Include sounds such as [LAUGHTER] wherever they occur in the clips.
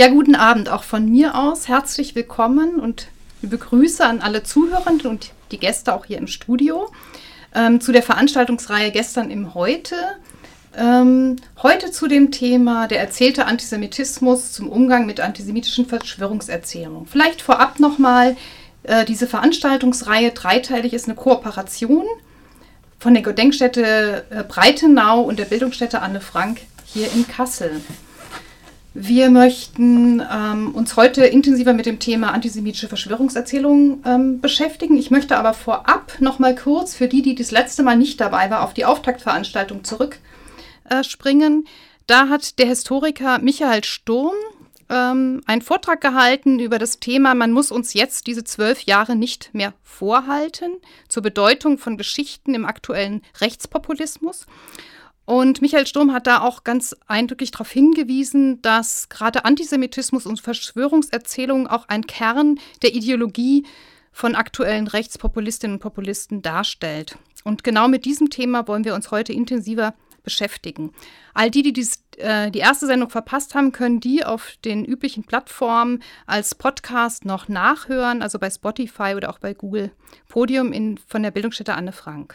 Ja, guten Abend auch von mir aus. Herzlich willkommen und liebe Grüße an alle Zuhörenden und die Gäste auch hier im Studio ähm, zu der Veranstaltungsreihe Gestern im Heute. Ähm, heute zu dem Thema der erzählte Antisemitismus zum Umgang mit antisemitischen Verschwörungserzählungen. Vielleicht vorab nochmal, äh, diese Veranstaltungsreihe dreiteilig ist eine Kooperation von der Gedenkstätte äh, Breitenau und der Bildungsstätte Anne Frank hier in Kassel. Wir möchten ähm, uns heute intensiver mit dem Thema antisemitische Verschwörungserzählungen ähm, beschäftigen. Ich möchte aber vorab noch mal kurz für die, die das letzte Mal nicht dabei war, auf die Auftaktveranstaltung zurückspringen. Äh, da hat der Historiker Michael Sturm ähm, einen Vortrag gehalten über das Thema, man muss uns jetzt diese zwölf Jahre nicht mehr vorhalten, zur Bedeutung von Geschichten im aktuellen Rechtspopulismus. Und Michael Sturm hat da auch ganz eindrücklich darauf hingewiesen, dass gerade Antisemitismus und Verschwörungserzählungen auch ein Kern der Ideologie von aktuellen Rechtspopulistinnen und Populisten darstellt. Und genau mit diesem Thema wollen wir uns heute intensiver beschäftigen. All die, die dies, äh, die erste Sendung verpasst haben, können die auf den üblichen Plattformen als Podcast noch nachhören, also bei Spotify oder auch bei Google Podium in, von der Bildungsstätte Anne Frank.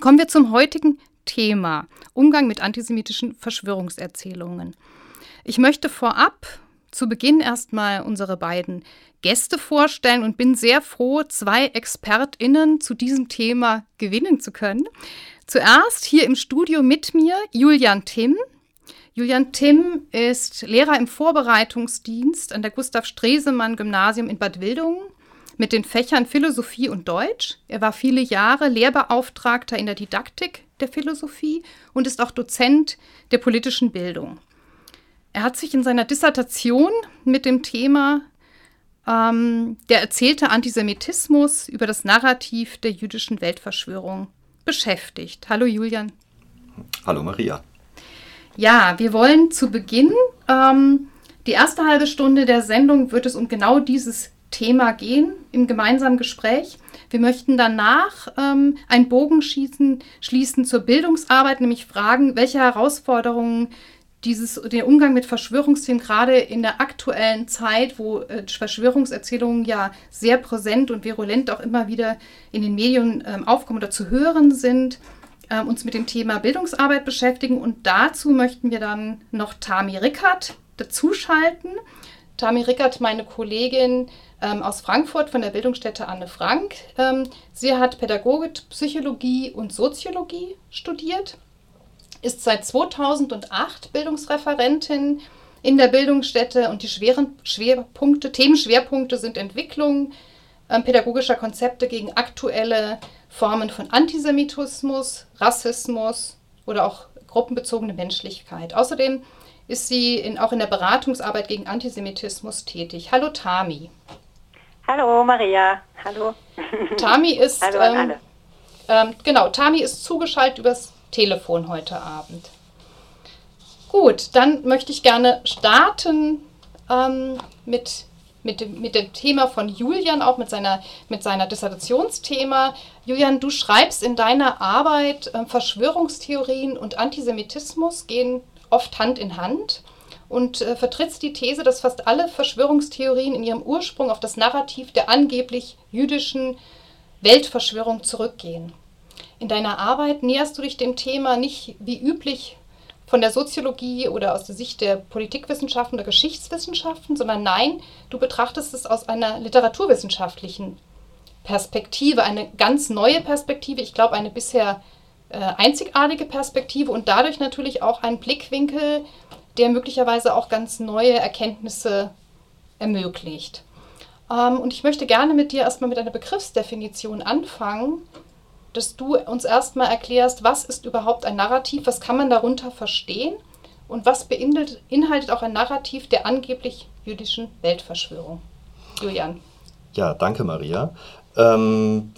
Kommen wir zum heutigen Thema Umgang mit antisemitischen Verschwörungserzählungen. Ich möchte vorab zu Beginn erstmal unsere beiden Gäste vorstellen und bin sehr froh, zwei ExpertInnen zu diesem Thema gewinnen zu können. Zuerst hier im Studio mit mir Julian Timm. Julian Timm ist Lehrer im Vorbereitungsdienst an der Gustav Stresemann Gymnasium in Bad Wildungen mit den Fächern Philosophie und Deutsch. Er war viele Jahre Lehrbeauftragter in der Didaktik der Philosophie und ist auch Dozent der politischen Bildung. Er hat sich in seiner Dissertation mit dem Thema ähm, der erzählte Antisemitismus über das Narrativ der jüdischen Weltverschwörung beschäftigt. Hallo Julian. Hallo Maria. Ja, wir wollen zu Beginn, ähm, die erste halbe Stunde der Sendung wird es um genau dieses Thema gehen im gemeinsamen Gespräch. Wir möchten danach ähm, einen Bogen schießen, schließen zur Bildungsarbeit, nämlich fragen, welche Herausforderungen dieses, den Umgang mit Verschwörungsthemen gerade in der aktuellen Zeit, wo äh, Verschwörungserzählungen ja sehr präsent und virulent auch immer wieder in den Medien ähm, aufkommen oder zu hören sind, äh, uns mit dem Thema Bildungsarbeit beschäftigen. Und dazu möchten wir dann noch Tami Rickert dazuschalten. Tami Rickert, meine Kollegin, ähm, aus Frankfurt von der Bildungsstätte Anne Frank. Ähm, sie hat Pädagogik, Psychologie und Soziologie studiert, ist seit 2008 Bildungsreferentin in der Bildungsstätte und die schweren Schwerpunkte, Themenschwerpunkte sind Entwicklung ähm, pädagogischer Konzepte gegen aktuelle Formen von Antisemitismus, Rassismus oder auch gruppenbezogene Menschlichkeit. Außerdem ist sie in, auch in der Beratungsarbeit gegen Antisemitismus tätig. Hallo Tami. Hallo Maria, hallo. Tami ist hallo ähm, ähm, genau, Tami ist zugeschaltet übers Telefon heute Abend. Gut, dann möchte ich gerne starten ähm, mit, mit, dem, mit dem Thema von Julian, auch mit seiner, mit seiner Dissertationsthema. Julian, du schreibst in deiner Arbeit, äh, Verschwörungstheorien und Antisemitismus gehen oft Hand in Hand und äh, vertritt die These, dass fast alle Verschwörungstheorien in ihrem Ursprung auf das Narrativ der angeblich jüdischen Weltverschwörung zurückgehen. In deiner Arbeit näherst du dich dem Thema nicht wie üblich von der Soziologie oder aus der Sicht der Politikwissenschaften oder Geschichtswissenschaften, sondern nein, du betrachtest es aus einer literaturwissenschaftlichen Perspektive, eine ganz neue Perspektive, ich glaube eine bisher äh, einzigartige Perspektive und dadurch natürlich auch ein Blickwinkel, der möglicherweise auch ganz neue Erkenntnisse ermöglicht. Ähm, und ich möchte gerne mit dir erstmal mit einer Begriffsdefinition anfangen, dass du uns erstmal erklärst, was ist überhaupt ein Narrativ, was kann man darunter verstehen und was beinhaltet auch ein Narrativ der angeblich jüdischen Weltverschwörung. Julian. Ja, danke Maria. Ähm,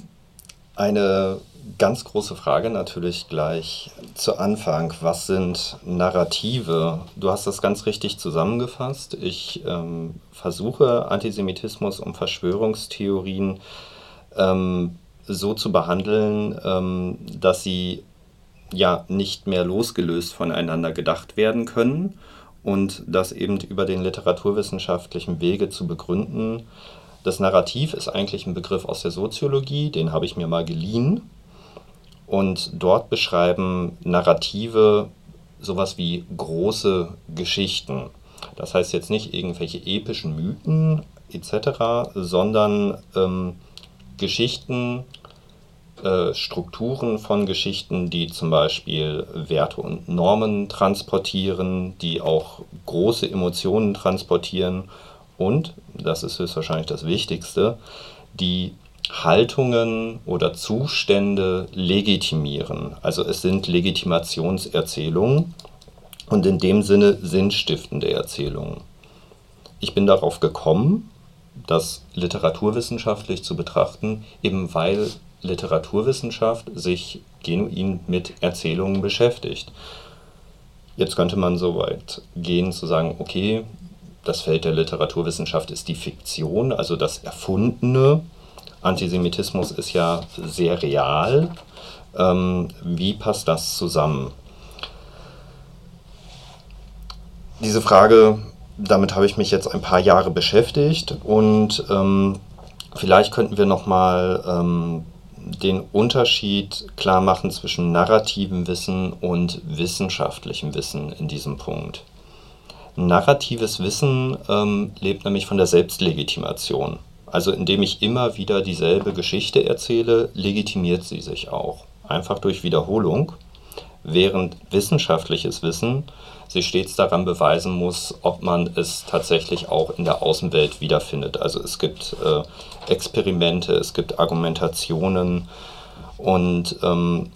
eine ganz große Frage natürlich gleich zu Anfang. Was sind Narrative? Du hast das ganz richtig zusammengefasst. Ich ähm, versuche Antisemitismus und Verschwörungstheorien ähm, so zu behandeln, ähm, dass sie ja nicht mehr losgelöst voneinander gedacht werden können und das eben über den literaturwissenschaftlichen Wege zu begründen. Das Narrativ ist eigentlich ein Begriff aus der Soziologie, den habe ich mir mal geliehen. Und dort beschreiben Narrative sowas wie große Geschichten. Das heißt jetzt nicht irgendwelche epischen Mythen etc., sondern ähm, Geschichten, äh, Strukturen von Geschichten, die zum Beispiel Werte und Normen transportieren, die auch große Emotionen transportieren und, das ist höchstwahrscheinlich das Wichtigste, die Haltungen oder Zustände legitimieren. Also es sind Legitimationserzählungen und in dem Sinne sinnstiftende Erzählungen. Ich bin darauf gekommen, das literaturwissenschaftlich zu betrachten, eben weil Literaturwissenschaft sich genuin mit Erzählungen beschäftigt. Jetzt könnte man so weit gehen zu sagen, okay, das Feld der Literaturwissenschaft ist die Fiktion, also das Erfundene. Antisemitismus ist ja sehr real. Ähm, wie passt das zusammen? Diese Frage, damit habe ich mich jetzt ein paar Jahre beschäftigt und ähm, vielleicht könnten wir noch mal ähm, den Unterschied klar machen zwischen narrativem Wissen und wissenschaftlichem Wissen in diesem Punkt. Narratives Wissen ähm, lebt nämlich von der Selbstlegitimation. Also indem ich immer wieder dieselbe Geschichte erzähle, legitimiert sie sich auch. Einfach durch Wiederholung. Während wissenschaftliches Wissen sich stets daran beweisen muss, ob man es tatsächlich auch in der Außenwelt wiederfindet. Also es gibt äh, Experimente, es gibt Argumentationen und ähm,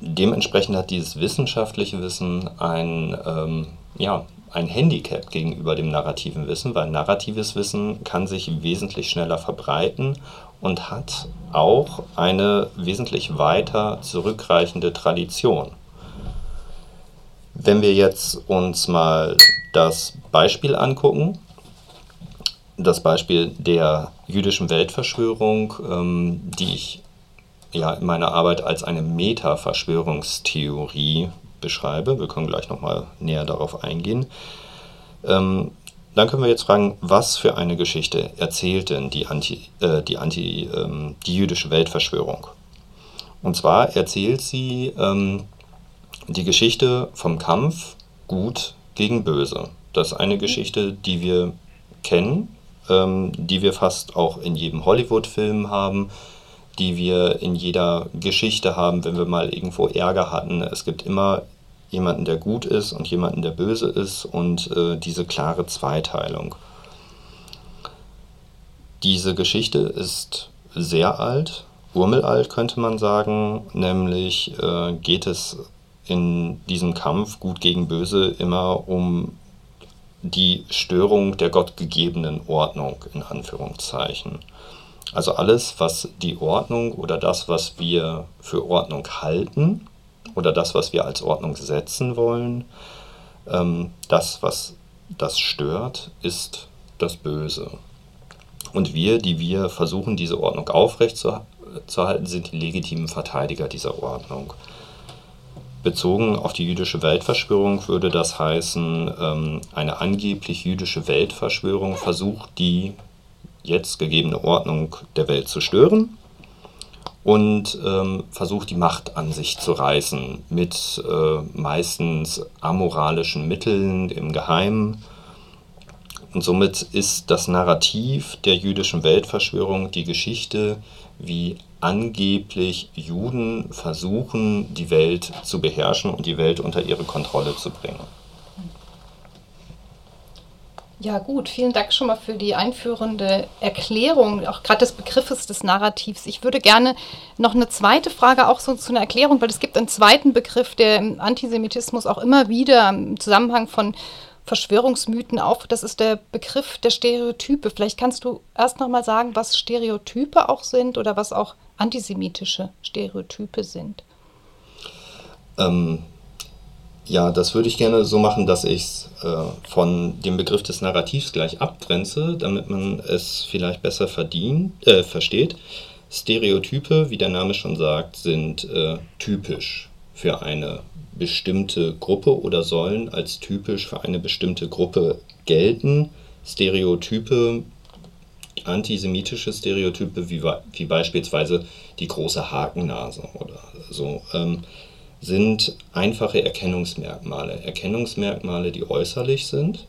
dementsprechend hat dieses wissenschaftliche Wissen ein, ähm, ja, ein Handicap gegenüber dem narrativen Wissen, weil narratives Wissen kann sich wesentlich schneller verbreiten und hat auch eine wesentlich weiter zurückreichende Tradition. Wenn wir jetzt uns mal das Beispiel angucken, das Beispiel der jüdischen Weltverschwörung, ähm, die ich ja in meiner Arbeit als eine Meta-Verschwörungstheorie beschreibe, wir können gleich nochmal näher darauf eingehen, ähm, dann können wir jetzt fragen, was für eine Geschichte erzählt denn die, Anti, äh, die, Anti, ähm, die jüdische Weltverschwörung? Und zwar erzählt sie ähm, die Geschichte vom Kampf Gut gegen Böse. Das ist eine Geschichte, die wir kennen, ähm, die wir fast auch in jedem Hollywood-Film haben, die wir in jeder Geschichte haben, wenn wir mal irgendwo Ärger hatten. Es gibt immer jemanden, der gut ist und jemanden, der böse ist und äh, diese klare Zweiteilung. Diese Geschichte ist sehr alt, urmelalt könnte man sagen, nämlich äh, geht es in diesem Kampf Gut gegen Böse immer um die Störung der gottgegebenen Ordnung in Anführungszeichen. Also alles, was die Ordnung oder das, was wir für Ordnung halten oder das, was wir als Ordnung setzen wollen, ähm, das, was das stört, ist das Böse. Und wir, die wir versuchen, diese Ordnung aufrechtzuerhalten, sind die legitimen Verteidiger dieser Ordnung. Bezogen auf die jüdische Weltverschwörung würde das heißen, ähm, eine angeblich jüdische Weltverschwörung versucht, die jetzt gegebene Ordnung der Welt zu stören und ähm, versucht, die Macht an sich zu reißen mit äh, meistens amoralischen Mitteln im Geheimen. Und somit ist das Narrativ der jüdischen Weltverschwörung die Geschichte, wie angeblich Juden versuchen, die Welt zu beherrschen und die Welt unter ihre Kontrolle zu bringen. Ja, gut, vielen Dank schon mal für die einführende Erklärung, auch gerade des Begriffes des Narrativs. Ich würde gerne noch eine zweite Frage auch so zu einer Erklärung, weil es gibt einen zweiten Begriff, der im Antisemitismus auch immer wieder im Zusammenhang von Verschwörungsmythen auf. Das ist der Begriff der Stereotype. Vielleicht kannst du erst noch mal sagen, was Stereotype auch sind oder was auch antisemitische Stereotype sind. Ähm, ja, das würde ich gerne so machen, dass ich es äh, von dem Begriff des Narrativs gleich abgrenze, damit man es vielleicht besser verdient, äh, versteht. Stereotype, wie der Name schon sagt, sind äh, typisch für eine bestimmte Gruppe oder sollen als typisch für eine bestimmte Gruppe gelten. Stereotype, antisemitische Stereotype, wie, wie beispielsweise die große Hakennase oder so, ähm, sind einfache Erkennungsmerkmale. Erkennungsmerkmale, die äußerlich sind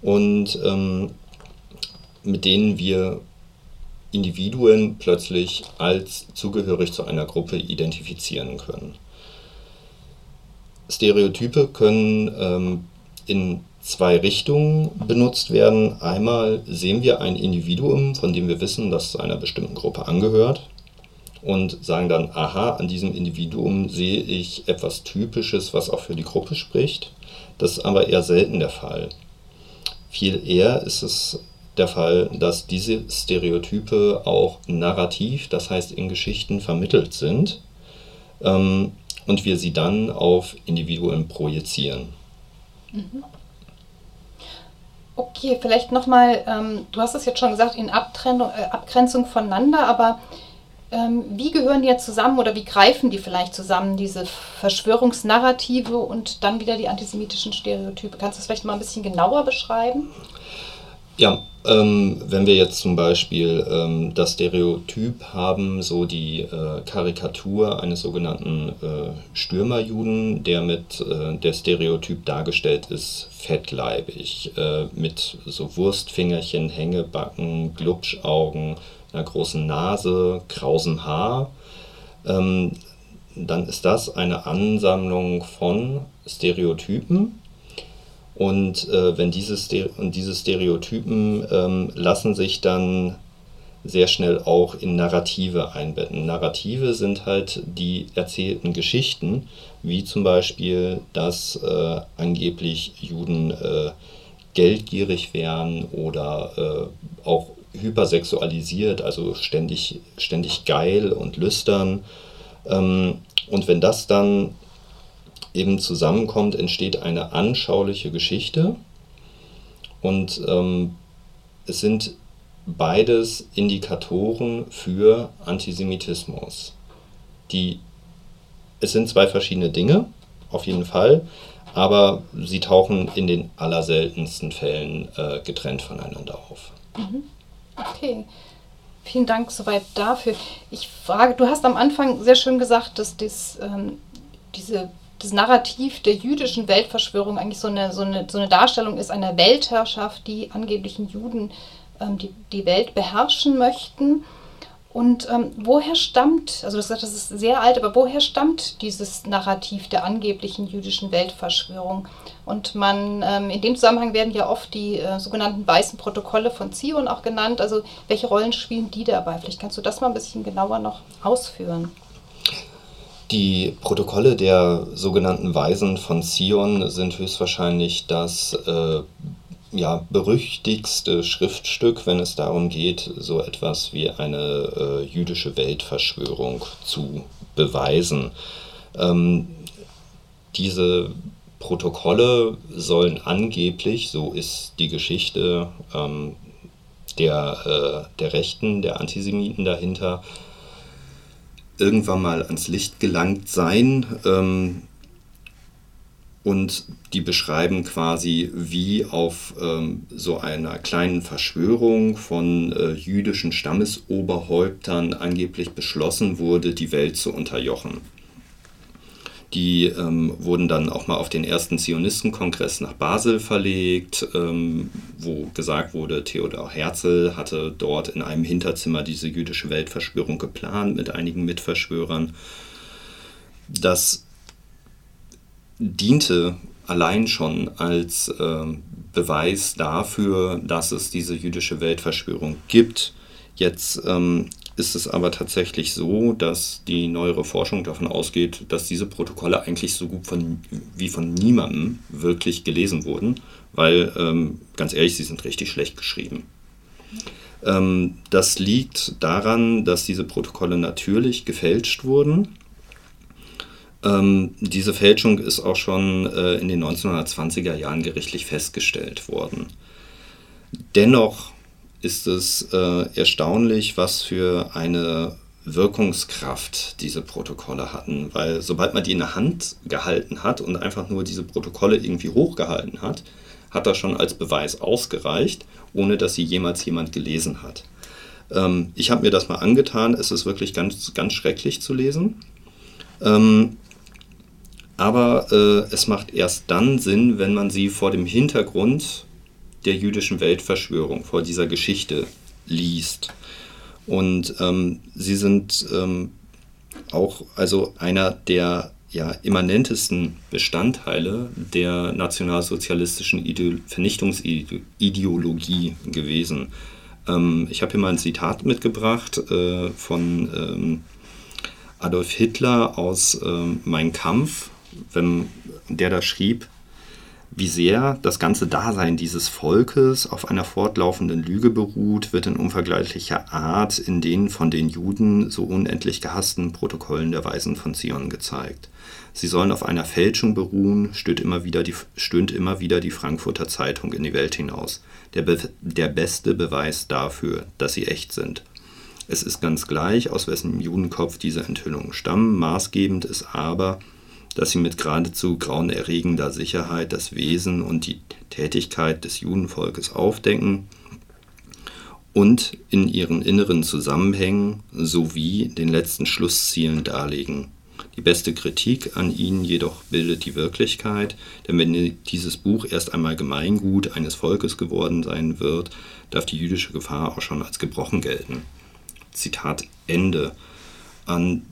und ähm, mit denen wir Individuen plötzlich als zugehörig zu einer Gruppe identifizieren können. Stereotype können ähm, in zwei Richtungen benutzt werden. Einmal sehen wir ein Individuum, von dem wir wissen, dass es einer bestimmten Gruppe angehört und sagen dann, aha, an diesem Individuum sehe ich etwas Typisches, was auch für die Gruppe spricht. Das ist aber eher selten der Fall. Viel eher ist es der Fall, dass diese Stereotype auch narrativ, das heißt in Geschichten vermittelt sind ähm, und wir sie dann auf Individuen projizieren. Mhm. Okay, vielleicht nochmal, ähm, du hast es jetzt schon gesagt, in Abtrennung, äh, Abgrenzung voneinander, aber wie gehören die jetzt zusammen oder wie greifen die vielleicht zusammen, diese Verschwörungsnarrative und dann wieder die antisemitischen Stereotype? Kannst du das vielleicht mal ein bisschen genauer beschreiben? Ja, ähm, wenn wir jetzt zum Beispiel ähm, das Stereotyp haben, so die äh, Karikatur eines sogenannten äh, Stürmerjuden, der mit äh, der Stereotyp dargestellt ist, fettleibig, äh, mit so Wurstfingerchen, Hängebacken, Glubschaugen, einer großen Nase, krausem Haar, ähm, dann ist das eine Ansammlung von Stereotypen und äh, wenn diese, Stere und diese Stereotypen ähm, lassen sich dann sehr schnell auch in Narrative einbetten. Narrative sind halt die erzählten Geschichten, wie zum Beispiel, dass äh, angeblich Juden äh, geldgierig wären oder äh, auch hypersexualisiert, also ständig, ständig geil und lüstern. Ähm, und wenn das dann eben zusammenkommt, entsteht eine anschauliche Geschichte. Und ähm, es sind beides Indikatoren für Antisemitismus. Die, es sind zwei verschiedene Dinge, auf jeden Fall, aber sie tauchen in den allerseltensten Fällen äh, getrennt voneinander auf. Mhm. Okay. Vielen Dank soweit dafür. Ich frage, du hast am Anfang sehr schön gesagt, dass das, ähm, diese das Narrativ der jüdischen Weltverschwörung eigentlich so eine, so eine, so eine Darstellung ist einer Weltherrschaft, die angeblichen Juden ähm, die, die Welt beherrschen möchten. Und ähm, woher stammt, also das, das ist sehr alt, aber woher stammt dieses Narrativ der angeblichen jüdischen Weltverschwörung? Und man, ähm, in dem Zusammenhang werden ja oft die äh, sogenannten weißen Protokolle von Zion auch genannt. Also welche Rollen spielen die dabei? Vielleicht kannst du das mal ein bisschen genauer noch ausführen. Die Protokolle der sogenannten Weisen von Zion sind höchstwahrscheinlich das äh, ja, berüchtigste Schriftstück, wenn es darum geht, so etwas wie eine äh, jüdische Weltverschwörung zu beweisen. Ähm, diese Protokolle sollen angeblich, so ist die Geschichte ähm, der, äh, der Rechten, der Antisemiten dahinter, irgendwann mal ans Licht gelangt sein. Ähm, und die beschreiben quasi, wie auf ähm, so einer kleinen Verschwörung von äh, jüdischen Stammesoberhäuptern angeblich beschlossen wurde, die Welt zu unterjochen. Die ähm, wurden dann auch mal auf den ersten Zionistenkongress nach Basel verlegt, ähm, wo gesagt wurde, Theodor Herzl hatte dort in einem Hinterzimmer diese jüdische Weltverschwörung geplant mit einigen Mitverschwörern. Das diente allein schon als äh, Beweis dafür, dass es diese jüdische Weltverschwörung gibt. Jetzt ähm, ist es aber tatsächlich so, dass die neuere Forschung davon ausgeht, dass diese Protokolle eigentlich so gut von, wie von niemandem wirklich gelesen wurden, weil, ähm, ganz ehrlich, sie sind richtig schlecht geschrieben. Ähm, das liegt daran, dass diese Protokolle natürlich gefälscht wurden. Ähm, diese Fälschung ist auch schon äh, in den 1920er Jahren gerichtlich festgestellt worden. Dennoch ist es äh, erstaunlich, was für eine Wirkungskraft diese Protokolle hatten, weil sobald man die in der Hand gehalten hat und einfach nur diese Protokolle irgendwie hochgehalten hat, hat das schon als Beweis ausgereicht, ohne dass sie jemals jemand gelesen hat. Ähm, ich habe mir das mal angetan, es ist wirklich ganz, ganz schrecklich zu lesen. Ähm, aber äh, es macht erst dann Sinn, wenn man sie vor dem Hintergrund der jüdischen Weltverschwörung, vor dieser Geschichte liest. Und ähm, sie sind ähm, auch also einer der ja, immanentesten Bestandteile der nationalsozialistischen Ide Vernichtungsideologie gewesen. Ähm, ich habe hier mal ein Zitat mitgebracht äh, von ähm, Adolf Hitler aus äh, Mein Kampf, wenn der da schrieb, wie sehr das ganze Dasein dieses Volkes auf einer fortlaufenden Lüge beruht, wird in unvergleichlicher Art in den von den Juden so unendlich gehassten Protokollen der Weisen von Zion gezeigt. Sie sollen auf einer Fälschung beruhen, stöhnt immer wieder die, stöhnt immer wieder die Frankfurter Zeitung in die Welt hinaus. Der, Be der beste Beweis dafür, dass sie echt sind. Es ist ganz gleich, aus wessen Judenkopf diese Enthüllungen stammen. Maßgebend ist aber, dass sie mit geradezu grauenerregender Sicherheit das Wesen und die Tätigkeit des Judenvolkes aufdecken und in ihren inneren Zusammenhängen sowie den letzten Schlusszielen darlegen. Die beste Kritik an ihnen jedoch bildet die Wirklichkeit, denn wenn dieses Buch erst einmal Gemeingut eines Volkes geworden sein wird, darf die jüdische Gefahr auch schon als gebrochen gelten. Zitat Ende. An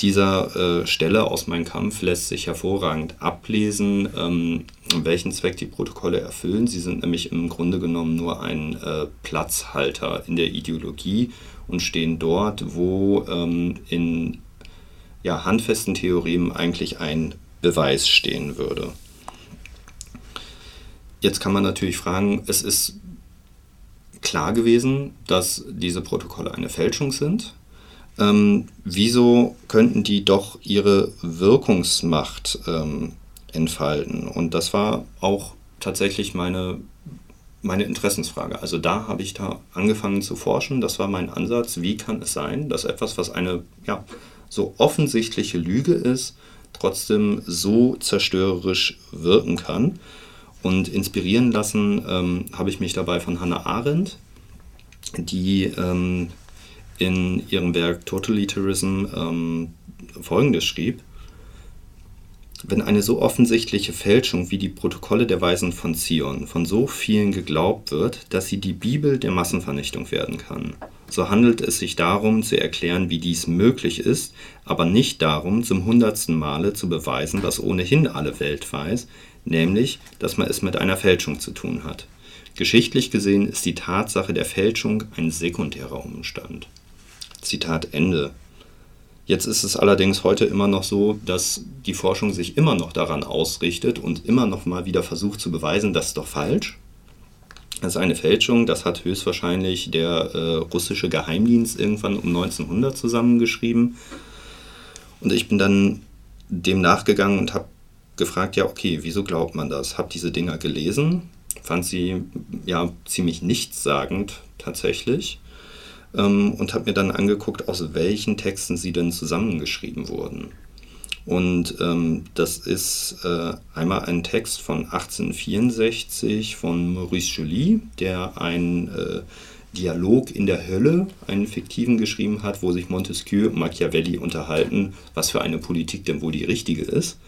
dieser äh, Stelle aus meinem Kampf lässt sich hervorragend ablesen, ähm, welchen Zweck die Protokolle erfüllen. Sie sind nämlich im Grunde genommen nur ein äh, Platzhalter in der Ideologie und stehen dort, wo ähm, in ja, handfesten Theoremen eigentlich ein Beweis stehen würde. Jetzt kann man natürlich fragen, es ist klar gewesen, dass diese Protokolle eine Fälschung sind ähm, wieso könnten die doch ihre Wirkungsmacht ähm, entfalten? Und das war auch tatsächlich meine, meine Interessensfrage. Also da habe ich da angefangen zu forschen. Das war mein Ansatz. Wie kann es sein, dass etwas, was eine ja, so offensichtliche Lüge ist, trotzdem so zerstörerisch wirken kann? Und inspirieren lassen ähm, habe ich mich dabei von Hannah Arendt, die ähm, in ihrem Werk Totalitarism ähm, Folgendes schrieb. Wenn eine so offensichtliche Fälschung wie die Protokolle der Weisen von Zion von so vielen geglaubt wird, dass sie die Bibel der Massenvernichtung werden kann, so handelt es sich darum zu erklären, wie dies möglich ist, aber nicht darum, zum hundertsten Male zu beweisen, was ohnehin alle Welt weiß, nämlich, dass man es mit einer Fälschung zu tun hat. Geschichtlich gesehen ist die Tatsache der Fälschung ein sekundärer Umstand. Zitat Ende. Jetzt ist es allerdings heute immer noch so, dass die Forschung sich immer noch daran ausrichtet und immer noch mal wieder versucht zu beweisen, das ist doch falsch. Das ist eine Fälschung, das hat höchstwahrscheinlich der äh, russische Geheimdienst irgendwann um 1900 zusammengeschrieben. Und ich bin dann dem nachgegangen und habe gefragt, ja, okay, wieso glaubt man das? Habe diese Dinger gelesen, fand sie ja ziemlich nichtssagend tatsächlich ähm, und habe mir dann angeguckt, aus welchen Texten sie denn zusammengeschrieben wurden. Und ähm, das ist äh, einmal ein Text von 1864 von Maurice Joly, der ein äh, Dialog in der Hölle, einen fiktiven geschrieben hat, wo sich Montesquieu und Machiavelli unterhalten, was für eine Politik denn wohl die richtige ist.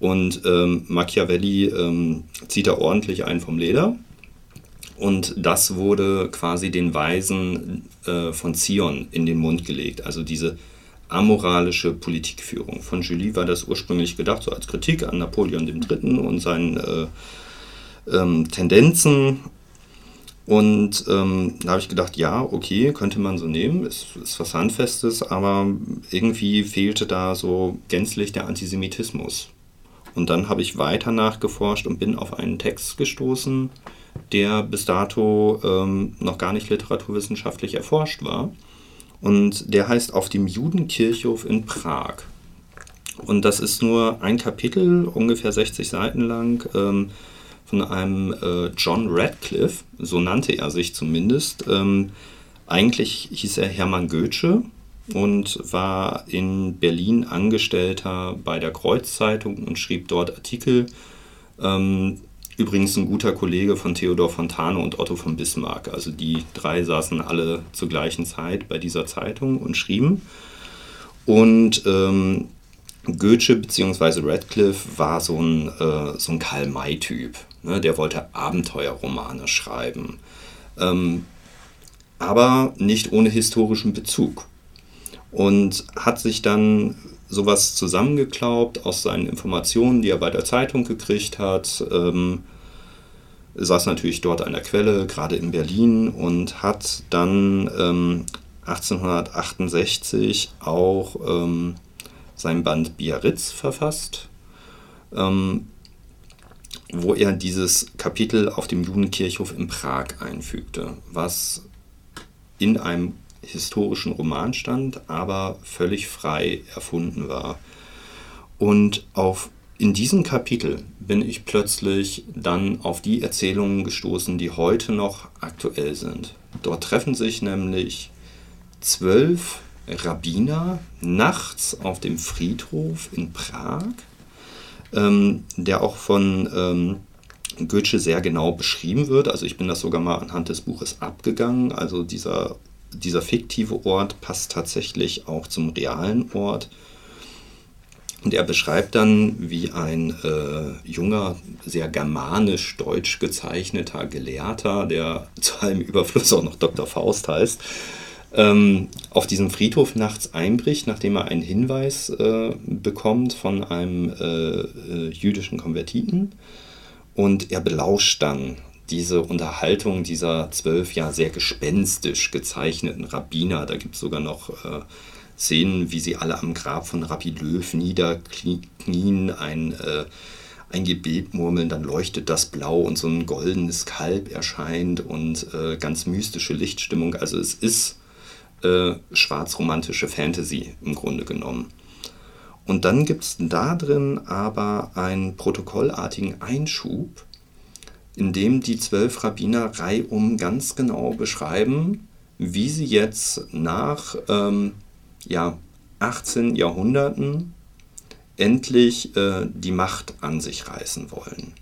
Und ähm, Machiavelli ähm, zieht da ordentlich einen vom Leder und das wurde quasi den Weisen äh, von Zion in den Mund gelegt. Also diese amoralische Politikführung. Von Julie war das ursprünglich gedacht, so als Kritik an Napoleon III. und seinen äh, ähm, Tendenzen. Und ähm, da habe ich gedacht, ja, okay, könnte man so nehmen, ist, ist was Handfestes, aber irgendwie fehlte da so gänzlich der Antisemitismus. Und dann habe ich weiter nachgeforscht und bin auf einen Text gestoßen, der bis dato ähm, noch gar nicht literaturwissenschaftlich erforscht war. Und der heißt Auf dem Judenkirchhof in Prag. Und das ist nur ein Kapitel, ungefähr 60 Seiten lang, ähm, von einem äh, John Radcliffe, so nannte er sich zumindest. Ähm, eigentlich hieß er Hermann Goethe, und war in Berlin Angestellter bei der Kreuzzeitung und schrieb dort Artikel. Ähm, übrigens ein guter Kollege von Theodor Fontane und Otto von Bismarck. Also die drei saßen alle zur gleichen Zeit bei dieser Zeitung und schrieben. Und ähm, Goethe bzw. Radcliffe war so ein, äh, so ein Karl-May-Typ. Ne? Der wollte Abenteuerromane schreiben. Ähm, aber nicht ohne historischen Bezug. Und hat sich dann sowas zusammengeklaubt aus seinen Informationen, die er bei der Zeitung gekriegt hat. Ähm, saß natürlich dort an der Quelle, gerade in Berlin, und hat dann ähm, 1868 auch ähm, sein Band Biarritz verfasst, ähm, wo er dieses Kapitel auf dem Judenkirchhof in Prag einfügte, was in einem historischen Roman stand, aber völlig frei erfunden war. Und auf, in diesem Kapitel bin ich plötzlich dann auf die Erzählungen gestoßen, die heute noch aktuell sind. Dort treffen sich nämlich zwölf Rabbiner nachts auf dem Friedhof in Prag, ähm, der auch von ähm, Goethe sehr genau beschrieben wird. Also ich bin das sogar mal anhand des Buches abgegangen. Also dieser, dieser fiktive Ort passt tatsächlich auch zum realen Ort. Und er beschreibt dann, wie ein äh, junger, sehr germanisch-deutsch gezeichneter Gelehrter, der [LAUGHS] zu allem Überfluss auch noch Dr. Faust heißt, ähm, auf diesem Friedhof nachts einbricht, nachdem er einen Hinweis äh, bekommt von einem äh, äh, jüdischen Konvertiten. Und er belauscht dann diese Unterhaltung dieser zwölf ja sehr gespenstisch gezeichneten Rabbiner. Da gibt es sogar noch äh, Szenen, wie sie alle am Grab von Rabbi Löw niederknien, ein, äh, ein Gebet murmeln, dann leuchtet das blau und so ein goldenes Kalb erscheint und äh, ganz mystische Lichtstimmung. Also es ist äh, schwarzromantische Fantasy im Grunde genommen. Und dann gibt es da drin aber einen protokollartigen Einschub, in dem die zwölf Rabbiner reihum ganz genau beschreiben, wie sie jetzt nach ähm, ja, 18 Jahrhunderten endlich äh, die Macht an sich reißen wollen.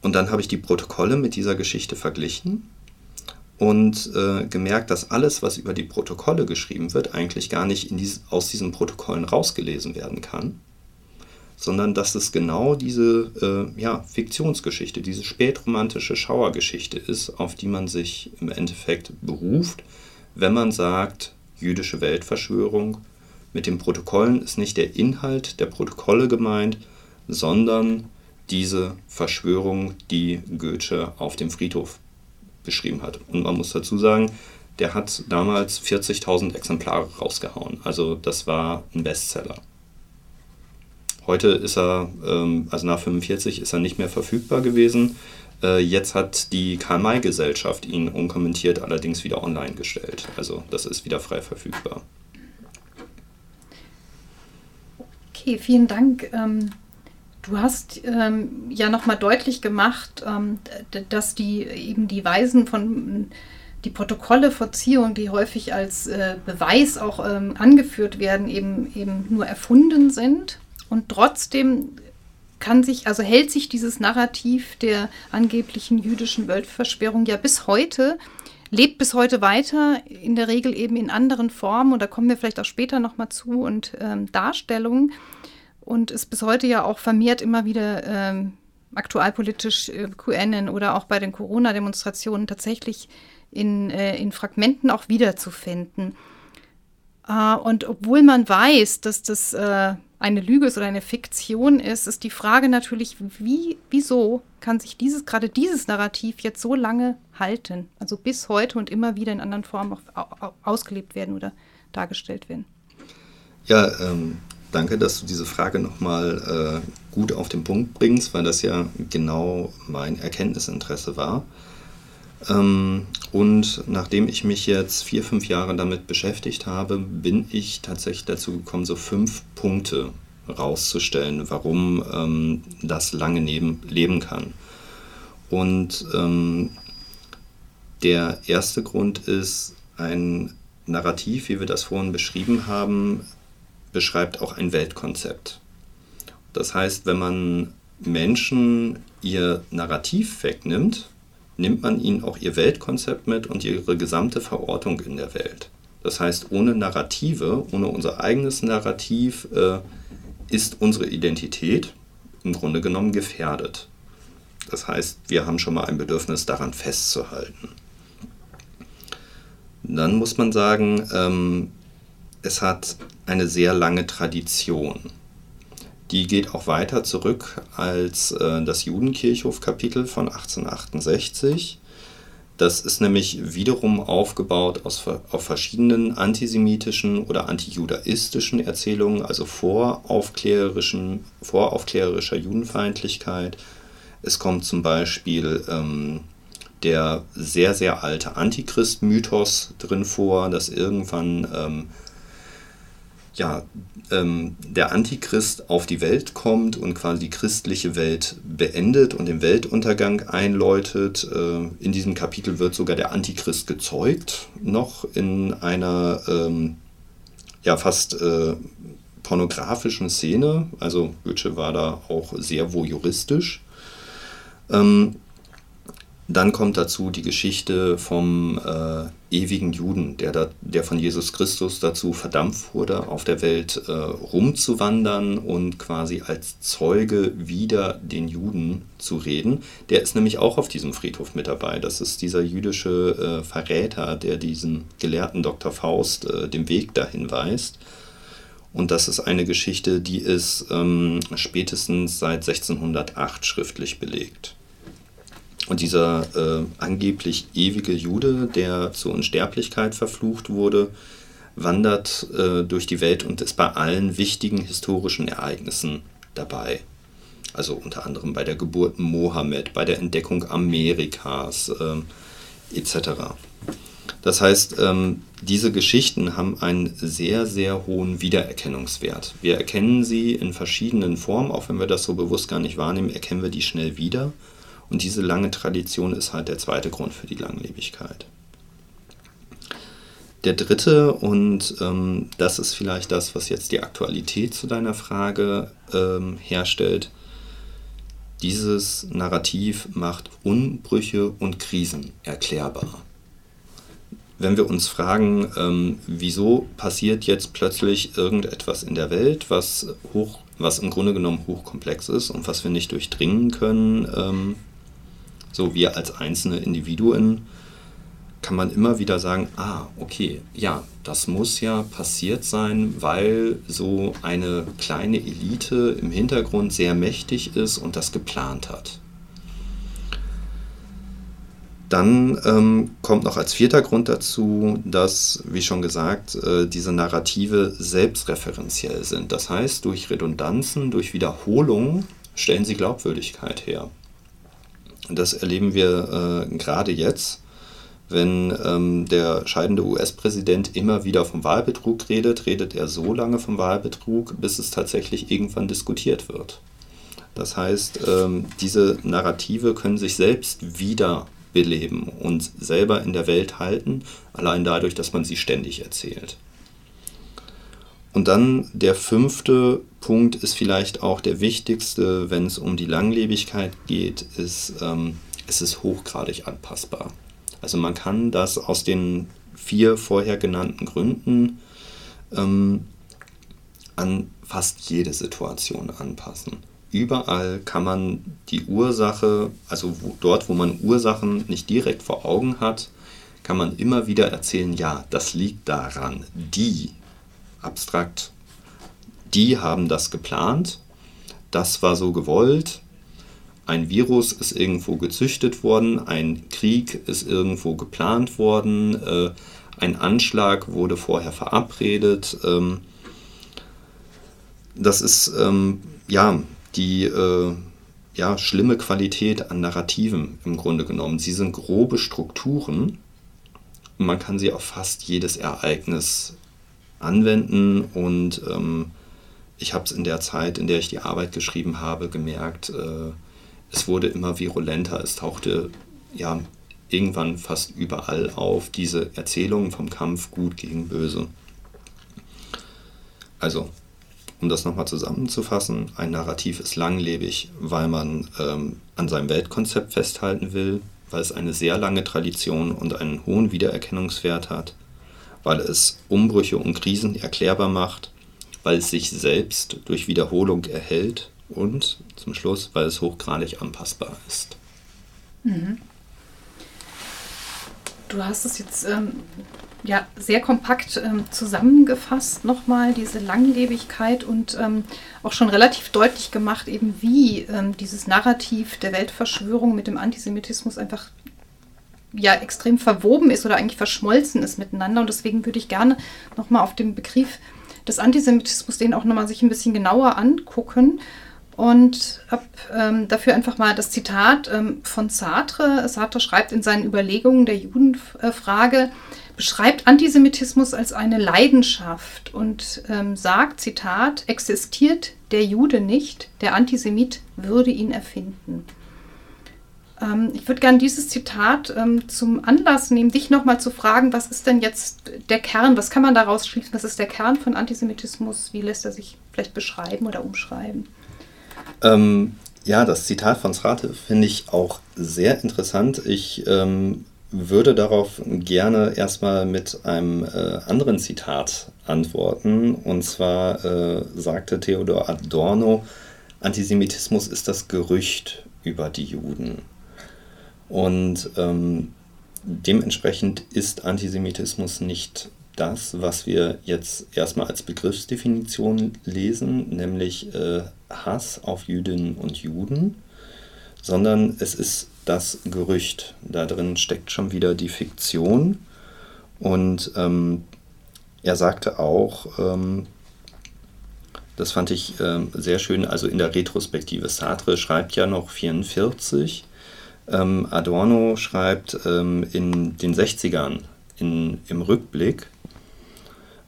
Und dann habe ich die Protokolle mit dieser Geschichte verglichen und äh, gemerkt, dass alles, was über die Protokolle geschrieben wird, eigentlich gar nicht dies, aus diesen Protokollen rausgelesen werden kann, sondern dass es genau diese äh, ja, Fiktionsgeschichte, diese spätromantische Schauergeschichte ist, auf die man sich im Endeffekt beruft, wenn man sagt, jüdische Weltverschwörung. Mit den Protokollen ist nicht der Inhalt der Protokolle gemeint, sondern diese Verschwörung, die Goethe auf dem Friedhof geschrieben hat. Und man muss dazu sagen, der hat damals 40.000 Exemplare rausgehauen. Also das war ein Bestseller. Heute ist er, ähm, also nach 45 ist er nicht mehr verfügbar gewesen. Äh, jetzt hat die Karl-May-Gesellschaft ihn unkommentiert allerdings wieder online gestellt. Also das ist wieder frei verfügbar. Okay, vielen Dank. Ähm, Du hast ähm, ja nochmal deutlich gemacht, dass die eben die Weisen von die Protokolle vor Ziehung, die häufig als äh, Beweis auch angeführt werden, eben, eben nur erfunden sind. Und trotzdem kann sich, also hält sich dieses Narrativ der angeblichen jüdischen Weltverschwörung ja bis heute, lebt bis heute weiter, in der Regel eben in anderen Formen, und da kommen wir vielleicht auch später nochmal zu, und ähm, Darstellungen und ist bis heute ja auch vermehrt immer wieder ähm, aktualpolitisch äh, QN oder auch bei den Corona-Demonstrationen tatsächlich in, äh, in Fragmenten auch wiederzufinden. Äh, und obwohl man weiß, dass das äh, eine Lüge ist oder eine Fiktion ist, ist die Frage natürlich, wie, wieso kann sich dieses, gerade dieses Narrativ jetzt so lange halten? Also bis heute und immer wieder in anderen Formen auch ausgelebt werden oder dargestellt werden. Ja, ähm, danke, dass du diese Frage nochmal äh, gut auf den Punkt bringst, weil das ja genau mein Erkenntnisinteresse war. Ähm, und nachdem ich mich jetzt vier, fünf Jahre damit beschäftigt habe, bin ich tatsächlich dazu gekommen, so fünf Punkte rauszustellen, warum ähm, das lange neben, leben kann. Und ähm, der erste Grund ist ein Narrativ, wie wir das vorhin beschrieben haben, beschreibt auch ein Weltkonzept. Das heißt, wenn man Menschen ihr Narrativ wegnimmt, nimmt man ihnen auch ihr Weltkonzept mit und ihre gesamte Verortung in der Welt. Das heißt, ohne Narrative, ohne unser eigenes Narrativ äh, ist unsere Identität im Grunde genommen gefährdet. Das heißt, wir haben schon mal ein Bedürfnis daran festzuhalten. Dann muss man sagen, ähm, es hat eine sehr lange Tradition. Die geht auch weiter zurück als äh, das Judenkirchhof-Kapitel von 1868. Das ist nämlich wiederum aufgebaut aus, auf verschiedenen antisemitischen oder antijudaistischen Erzählungen, also voraufklärerischen, voraufklärerischer Judenfeindlichkeit. Es kommt zum Beispiel ähm, der sehr, sehr alte Antichrist-Mythos drin vor, dass irgendwann ähm, ja, ähm, der Antichrist auf die Welt kommt und quasi die christliche Welt beendet und den Weltuntergang einläutet. Äh, in diesem Kapitel wird sogar der Antichrist gezeugt, noch in einer ähm, ja, fast äh, pornografischen Szene. Also Goethe war da auch sehr voyeuristisch. Ähm, dann kommt dazu die Geschichte vom äh, ewigen Juden, der, da, der von Jesus Christus dazu verdammt wurde, auf der Welt äh, rumzuwandern und quasi als Zeuge wieder den Juden zu reden. Der ist nämlich auch auf diesem Friedhof mit dabei. Das ist dieser jüdische äh, Verräter, der diesen Gelehrten Dr. Faust äh, den Weg dahin weist. Und das ist eine Geschichte, die ist ähm, spätestens seit 1608 schriftlich belegt. Und dieser äh, angeblich ewige Jude, der zur Unsterblichkeit verflucht wurde, wandert äh, durch die Welt und ist bei allen wichtigen historischen Ereignissen dabei. Also unter anderem bei der Geburt Mohammed, bei der Entdeckung Amerikas äh, etc. Das heißt, ähm, diese Geschichten haben einen sehr, sehr hohen Wiedererkennungswert. Wir erkennen sie in verschiedenen Formen, auch wenn wir das so bewusst gar nicht wahrnehmen, erkennen wir die schnell wieder. Und diese lange Tradition ist halt der zweite Grund für die Langlebigkeit. Der dritte, und ähm, das ist vielleicht das, was jetzt die Aktualität zu deiner Frage ähm, herstellt, dieses Narrativ macht Unbrüche und Krisen erklärbar. Wenn wir uns fragen, ähm, wieso passiert jetzt plötzlich irgendetwas in der Welt, was, hoch, was im Grunde genommen hochkomplex ist und was wir nicht durchdringen können, ähm, so wir als einzelne Individuen, kann man immer wieder sagen, ah, okay, ja, das muss ja passiert sein, weil so eine kleine Elite im Hintergrund sehr mächtig ist und das geplant hat. Dann ähm, kommt noch als vierter Grund dazu, dass, wie schon gesagt, äh, diese Narrative selbstreferenziell sind. Das heißt, durch Redundanzen, durch Wiederholung stellen sie Glaubwürdigkeit her. Das erleben wir äh, gerade jetzt, wenn ähm, der scheidende US-Präsident immer wieder vom Wahlbetrug redet, redet er so lange vom Wahlbetrug, bis es tatsächlich irgendwann diskutiert wird. Das heißt, ähm, diese Narrative können sich selbst wieder beleben und selber in der Welt halten, allein dadurch, dass man sie ständig erzählt. Und dann der fünfte Punkt ist vielleicht auch der wichtigste, wenn es um die Langlebigkeit geht, ist, ähm, es ist hochgradig anpassbar. Also man kann das aus den vier vorher genannten Gründen ähm, an fast jede Situation anpassen. Überall kann man die Ursache, also wo, dort, wo man Ursachen nicht direkt vor Augen hat, kann man immer wieder erzählen, ja, das liegt daran, die abstrakt. Die haben das geplant, das war so gewollt, ein Virus ist irgendwo gezüchtet worden, ein Krieg ist irgendwo geplant worden, äh, ein Anschlag wurde vorher verabredet. Ähm, das ist ähm, ja die äh, ja, schlimme Qualität an Narrativen im Grunde genommen. Sie sind grobe Strukturen und man kann sie auf fast jedes Ereignis anwenden und ähm, ich habe es in der Zeit, in der ich die Arbeit geschrieben habe, gemerkt, äh, es wurde immer virulenter, es tauchte ja irgendwann fast überall auf, diese Erzählungen vom Kampf gut gegen böse. Also, um das nochmal zusammenzufassen, ein Narrativ ist langlebig, weil man ähm, an seinem Weltkonzept festhalten will, weil es eine sehr lange Tradition und einen hohen Wiedererkennungswert hat, weil es Umbrüche und Krisen erklärbar macht, weil es sich selbst durch Wiederholung erhält und zum Schluss, weil es hochgradig anpassbar ist. Mhm. Du hast es jetzt ähm, ja, sehr kompakt ähm, zusammengefasst, nochmal diese Langlebigkeit und ähm, auch schon relativ deutlich gemacht, eben wie ähm, dieses Narrativ der Weltverschwörung mit dem Antisemitismus einfach ja extrem verwoben ist oder eigentlich verschmolzen ist miteinander. Und deswegen würde ich gerne nochmal auf den Begriff des Antisemitismus den auch nochmal sich ein bisschen genauer angucken und habe ähm, dafür einfach mal das Zitat ähm, von Sartre. Sartre schreibt in seinen Überlegungen der Judenfrage, beschreibt Antisemitismus als eine Leidenschaft und ähm, sagt, Zitat, existiert der Jude nicht, der Antisemit würde ihn erfinden. Ähm, ich würde gerne dieses Zitat ähm, zum Anlass nehmen, dich nochmal zu fragen, was ist denn jetzt der Kern, was kann man daraus schließen, was ist der Kern von Antisemitismus, wie lässt er sich vielleicht beschreiben oder umschreiben? Ähm, ja, das Zitat von Srate finde ich auch sehr interessant. Ich ähm, würde darauf gerne erstmal mit einem äh, anderen Zitat antworten. Und zwar äh, sagte Theodor Adorno, Antisemitismus ist das Gerücht über die Juden. Und ähm, dementsprechend ist Antisemitismus nicht das, was wir jetzt erstmal als Begriffsdefinition lesen, nämlich äh, Hass auf Jüdinnen und Juden, sondern es ist das Gerücht. Da drin steckt schon wieder die Fiktion. Und ähm, er sagte auch, ähm, das fand ich ähm, sehr schön, also in der Retrospektive. Sartre schreibt ja noch 44, ähm, Adorno schreibt ähm, in den 60ern in, im Rückblick,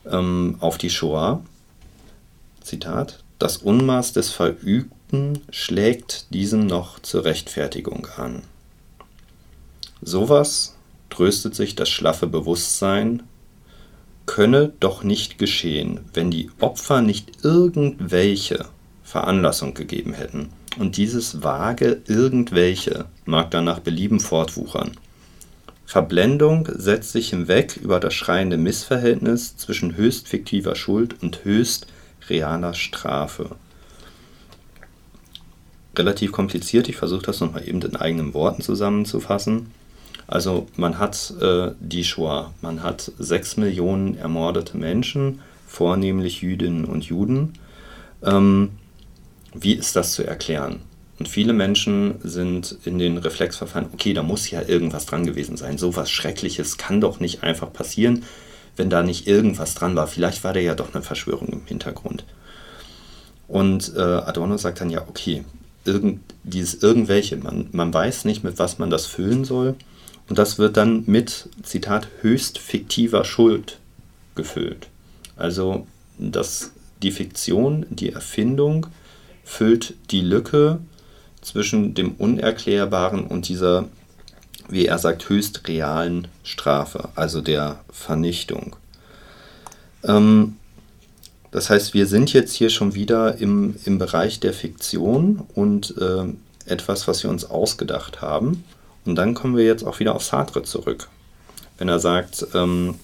ähm, auf die Shoah. Zitat: Das Unmaß des Verübten schlägt diesem noch zur Rechtfertigung an. Sowas, tröstet sich das schlaffe Bewusstsein, könne doch nicht geschehen, wenn die Opfer nicht irgendwelche Veranlassung gegeben hätten. Und dieses vage irgendwelche mag dann nach Belieben fortwuchern. Verblendung setzt sich hinweg über das schreiende Missverhältnis zwischen höchst fiktiver Schuld und höchst realer Strafe. Relativ kompliziert, ich versuche das nochmal eben in eigenen Worten zusammenzufassen. Also man hat äh, die Shoah, man hat sechs Millionen ermordete Menschen, vornehmlich Jüdinnen und Juden. Ähm, wie ist das zu erklären? Und viele Menschen sind in den Reflex verfallen, okay, da muss ja irgendwas dran gewesen sein. So was Schreckliches kann doch nicht einfach passieren, wenn da nicht irgendwas dran war. Vielleicht war da ja doch eine Verschwörung im Hintergrund. Und äh, Adorno sagt dann ja, okay, irgend, dieses irgendwelche, man, man weiß nicht, mit was man das füllen soll. Und das wird dann mit, Zitat, höchst fiktiver Schuld gefüllt. Also dass die Fiktion, die Erfindung füllt die Lücke zwischen dem Unerklärbaren und dieser, wie er sagt, höchst realen Strafe, also der Vernichtung. Ähm, das heißt, wir sind jetzt hier schon wieder im, im Bereich der Fiktion und äh, etwas, was wir uns ausgedacht haben. Und dann kommen wir jetzt auch wieder auf Sartre zurück. Wenn er sagt, ähm,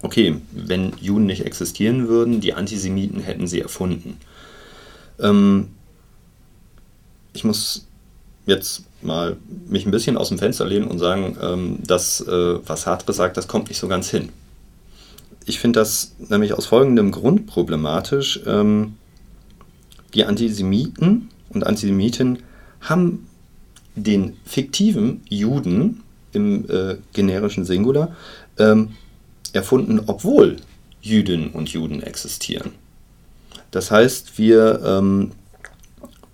okay, wenn Juden nicht existieren würden, die Antisemiten hätten sie erfunden. Ähm, ich muss jetzt mal mich ein bisschen aus dem Fenster lehnen und sagen, ähm, dass äh, was Sartre sagt, das kommt nicht so ganz hin. Ich finde das nämlich aus folgendem Grund problematisch. Ähm, die Antisemiten und Antisemiten haben den fiktiven Juden im äh, generischen Singular ähm, erfunden, obwohl Jüdinnen und Juden existieren. Das heißt, wir ähm,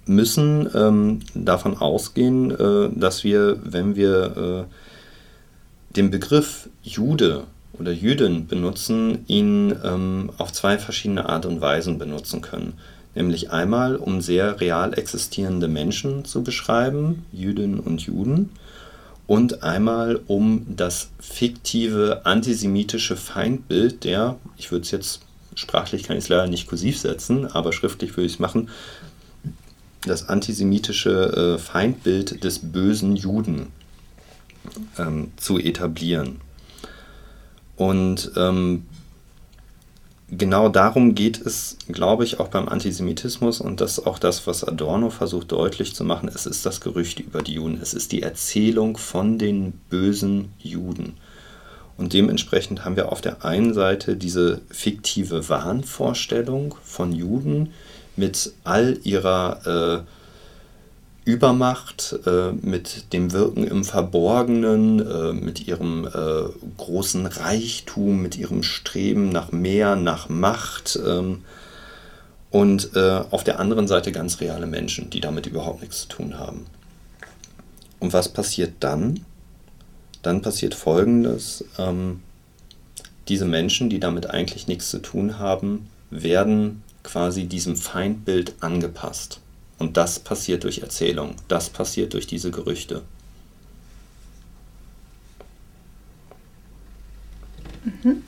müssen ähm, davon ausgehen, äh, dass wir, wenn wir äh, den Begriff Jude oder Jüdin benutzen, ihn ähm, auf zwei verschiedene Art und Weisen benutzen können. Nämlich einmal, um sehr real existierende Menschen zu beschreiben, Jüdinnen und Juden, und einmal um das fiktive antisemitische Feindbild der, ich würde es jetzt sprachlich kann ich es leider nicht kursiv setzen, aber schriftlich würde ich es machen, das antisemitische äh, Feindbild des bösen Juden ähm, zu etablieren. Und ähm, genau darum geht es, glaube ich, auch beim Antisemitismus und das ist auch das, was Adorno versucht deutlich zu machen. Es ist das Gerücht über die Juden, es ist die Erzählung von den bösen Juden. Und dementsprechend haben wir auf der einen Seite diese fiktive Wahnvorstellung von Juden mit all ihrer äh, Übermacht, äh, mit dem Wirken im Verborgenen, äh, mit ihrem äh, großen Reichtum, mit ihrem Streben nach mehr, nach Macht. Ähm, und äh, auf der anderen Seite ganz reale Menschen, die damit überhaupt nichts zu tun haben. Und was passiert dann? Dann passiert Folgendes. Ähm, diese Menschen, die damit eigentlich nichts zu tun haben, werden quasi diesem Feindbild angepasst. Und das passiert durch Erzählung, das passiert durch diese Gerüchte. Mhm.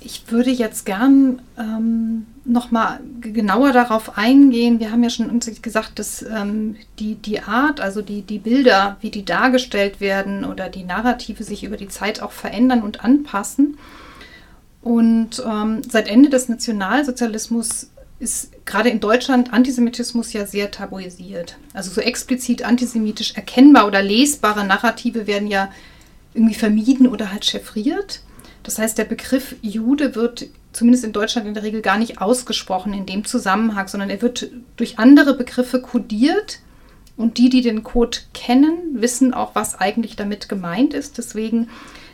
Ich würde jetzt gern ähm, nochmal genauer darauf eingehen. Wir haben ja schon gesagt, dass ähm, die, die Art, also die, die Bilder, wie die dargestellt werden oder die Narrative sich über die Zeit auch verändern und anpassen. Und ähm, seit Ende des Nationalsozialismus ist gerade in Deutschland Antisemitismus ja sehr tabuisiert. Also so explizit antisemitisch erkennbar oder lesbare Narrative werden ja irgendwie vermieden oder halt chiffriert. Das heißt, der Begriff Jude wird zumindest in Deutschland in der Regel gar nicht ausgesprochen in dem Zusammenhang, sondern er wird durch andere Begriffe kodiert. Und die, die den Code kennen, wissen auch, was eigentlich damit gemeint ist. Deswegen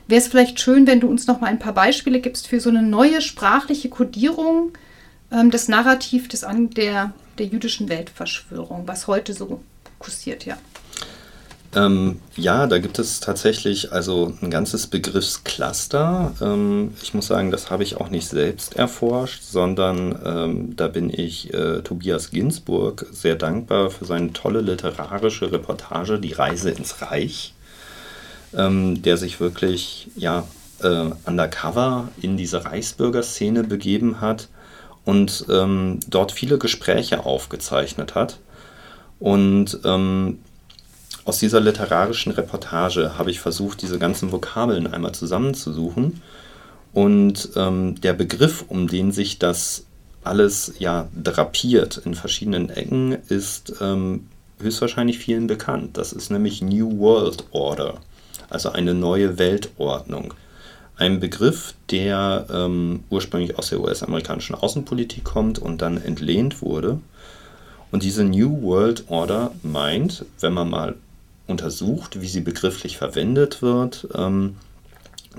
wäre es vielleicht schön, wenn du uns noch mal ein paar Beispiele gibst für so eine neue sprachliche Kodierung ähm, das Narrativ des, der, der jüdischen Weltverschwörung, was heute so kursiert, ja. Ähm, ja, da gibt es tatsächlich also ein ganzes Begriffscluster. Ähm, ich muss sagen, das habe ich auch nicht selbst erforscht, sondern ähm, da bin ich äh, Tobias Ginsburg sehr dankbar für seine tolle literarische Reportage Die Reise ins Reich, ähm, der sich wirklich ja, äh, undercover in diese Reichsbürgerszene begeben hat und ähm, dort viele Gespräche aufgezeichnet hat. Und ähm, aus dieser literarischen Reportage habe ich versucht, diese ganzen Vokabeln einmal zusammenzusuchen. Und ähm, der Begriff, um den sich das alles ja drapiert in verschiedenen Ecken, ist ähm, höchstwahrscheinlich vielen bekannt. Das ist nämlich New World Order, also eine neue Weltordnung. Ein Begriff, der ähm, ursprünglich aus der US-amerikanischen Außenpolitik kommt und dann entlehnt wurde. Und diese New World Order meint, wenn man mal untersucht, wie sie begrifflich verwendet wird, ähm,